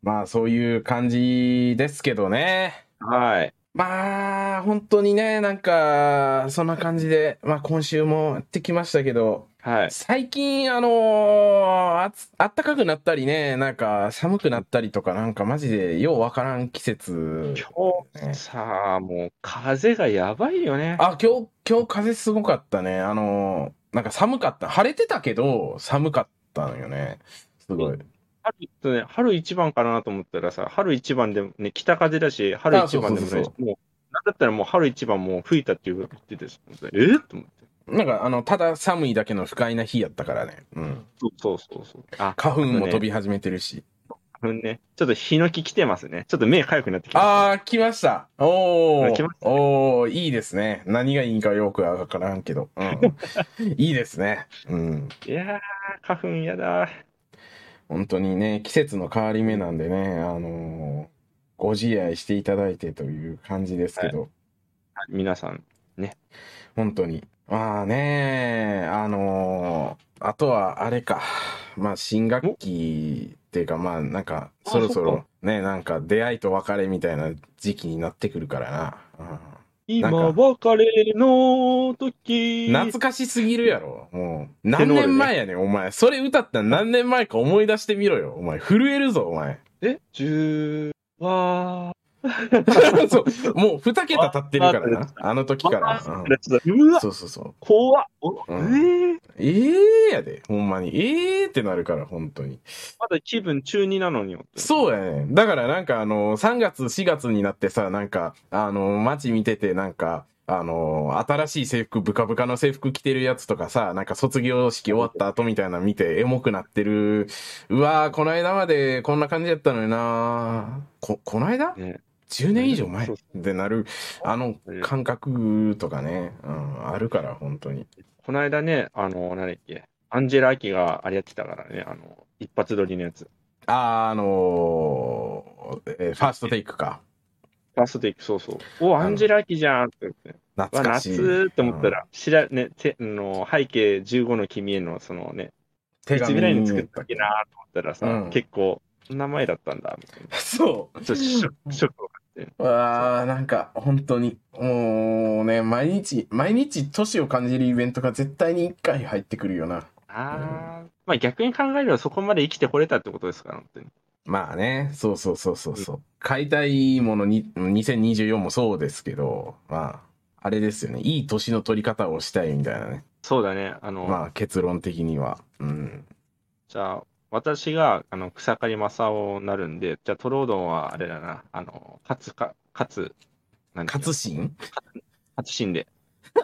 Speaker 2: うん
Speaker 1: まあ、そういう感じですけどね。
Speaker 2: はい。
Speaker 1: まあ、本当にね、なんか、そんな感じで、まあ今週もやってきましたけど、
Speaker 2: はい。
Speaker 1: 最近、あのーあつ、あったかくなったりね、なんか寒くなったりとか、なんかマジでようわからん季節。
Speaker 2: 今日さ、もう風がやばいよね。
Speaker 1: あ、今日、今日風すごかったね。あのーなんか寒かった。晴れてたけど、寒かったのよね。すごい。
Speaker 2: 春とね、春一番かなと思ったらさ、春一番でもね、北風だし、春一番でもないしもう、なんだったらもう春一番もう吹いたっていう言ってて、え？と思って。
Speaker 1: なんか、あの、ただ寒いだけの不快な日やったからね。うん。
Speaker 2: そうそうそう。あ、
Speaker 1: 花粉も飛
Speaker 2: び。
Speaker 1: び始めてるし。
Speaker 2: 花粉ね。ちょっとヒノキ来てますね。ちょっと目かゆくなってきま
Speaker 1: あー、来ました。おー。
Speaker 2: 来ました
Speaker 1: おー、いいですね。何がいいんかよくわからんけど。うん。いいですね。うん。
Speaker 2: す。いやー、花粉やだ。
Speaker 1: 本当にね、季節の変わり目なんでね、あのーご自愛していただいてという感じですけど、
Speaker 2: 皆さん、
Speaker 1: 本当に。まあね、あのーあとはあれか、まあ新学期っていうかまあなんか
Speaker 2: あ
Speaker 1: そろそろね、なんか出会いと別れみたいな時期になってくるからな。うん
Speaker 2: 今別れの時。
Speaker 1: 懐かしすぎるやろ。もう、何年前やねん、お前。それ歌ったら何年前か思い出してみろよ。お前、震えるぞ、お前。
Speaker 2: え、十は、
Speaker 1: そう、もう二桁経ってるからな。あの時から。う
Speaker 2: わ、
Speaker 1: そうそうそう。
Speaker 2: 怖っ。お
Speaker 1: うん
Speaker 2: えー
Speaker 1: ええやで、ほんまに。ええってなるから、本当に。
Speaker 2: まだ気分中二なのに。
Speaker 1: そうやね。だからなんかあの、3月、4月になってさ、なんか、あの、街見てて、なんか、あの、新しい制服、ブカブカの制服着てるやつとかさ、なんか卒業式終わった後みたいなの見て、エモくなってる。うわー、この間までこんな感じやったのになこ、この間？
Speaker 2: ね
Speaker 1: ?10 年以上前ってなる、あの感覚とかね、うん、あるから、本当に。
Speaker 2: この間ね、あの、何だっけ、アンジェラ・アキがあれやってたからね、あの、一発撮りのやつ。
Speaker 1: あー、あのーえーファーストテイクか。
Speaker 2: ファーストテイク、そうそう。お、アンジェラ・アキじゃんって言って。
Speaker 1: かしい。
Speaker 2: 夏って思ったら、知ら、ね、て、あの、背景15の君への、そのね、
Speaker 1: 手
Speaker 2: いつぐらいに作ったっけなと思ったらさ、
Speaker 1: うん
Speaker 2: 結構、そんな前だったんだ、みたいな。
Speaker 1: そう。
Speaker 2: ちょっとショック。
Speaker 1: わあ、なんか、本当に、もうね、毎日、毎日、年を感じるイベントが絶対に一回入ってくるよな。
Speaker 2: あー、まあ逆に考えればそこまで生きてこれたってことですから、本当に。
Speaker 1: まあね、そうそうそうそうそう。買いたいものに、2024もそうですけど、まあ、あれですよね。いい年の取り方をしたいみたいなね。
Speaker 2: そうだね、あの、
Speaker 1: まあ、結論的には。うん。
Speaker 2: じゃあ、私が、あの、草刈正雄になるんで、じゃあ、トロードンは、あれだな、あの、勝つか、勝つ、
Speaker 1: 勝新？
Speaker 2: 勝つシーンで、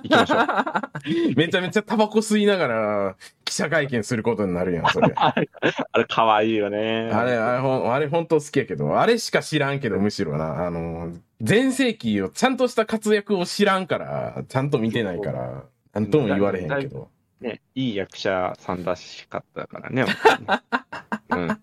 Speaker 2: 行きましょう。
Speaker 1: めちゃめちゃタバコ吸いながら記者会見することになるやん、それ。
Speaker 2: あれ、あれ、かわいいよね。
Speaker 1: あれ、あれ、ほんあれ本当好きやけど、あれしか知らんけど、むしろな、あの、前世紀をちゃんとした活躍を知らんから、ちゃんと見てないから、なんとも言われへんけど。
Speaker 2: ね、いい役者さんらしかったからね。うん。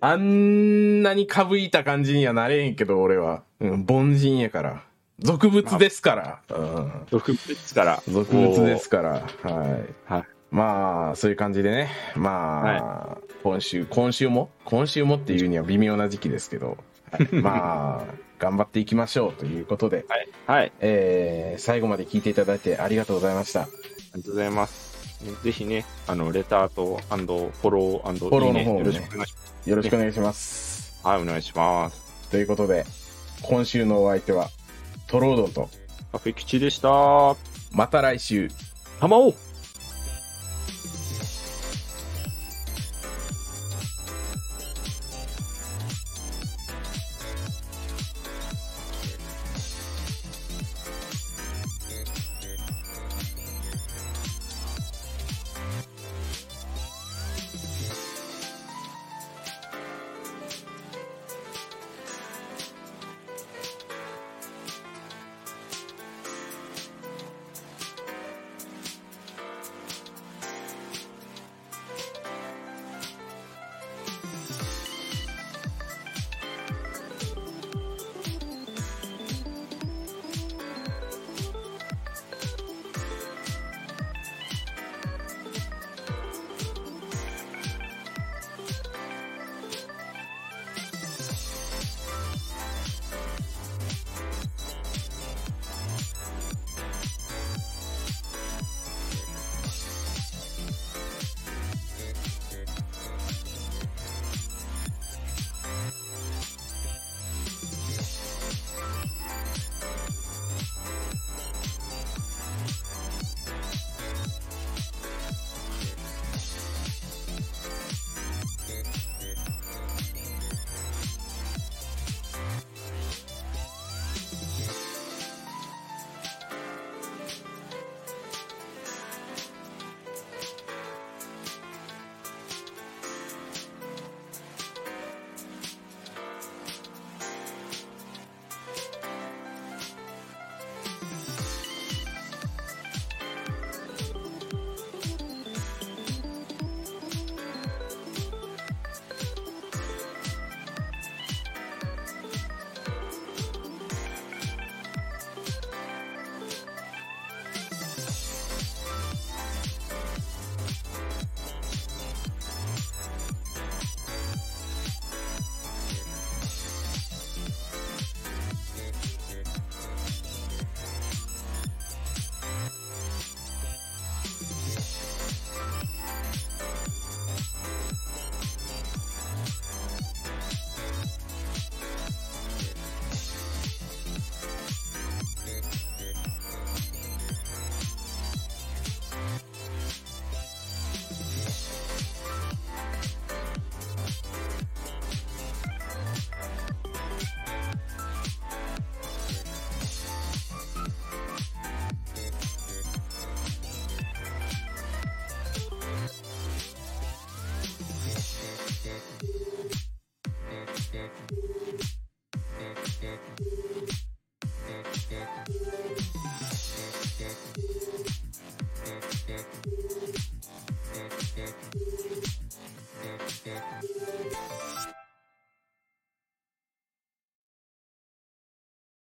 Speaker 1: あんなにかぶいた感じにはなれへんけど、俺は。うん、凡人やから。俗物ですから。うん。
Speaker 2: 毒物ですから。
Speaker 1: 俗物ですから。はい。
Speaker 2: はい
Speaker 1: まあ、そういう感じでね。まあ、今週、今週も？今週もっていうには微妙な時期ですけど。はい まあ、頑張っていきましょうということで、
Speaker 2: はい。はい。
Speaker 1: えー最後まで聞いていただいてありがとうございました。
Speaker 2: ありがとうございます。ぜひね、あの、レターと、アンド、フォロー、アンド、
Speaker 1: フォローの方もね
Speaker 2: よろしくお願いします。
Speaker 1: よろしくお願いします。
Speaker 2: はい、お願いします。
Speaker 1: ということで、今週のお相手はトロードンと、
Speaker 2: カフェ吉でした。
Speaker 1: また来週。
Speaker 2: 玉を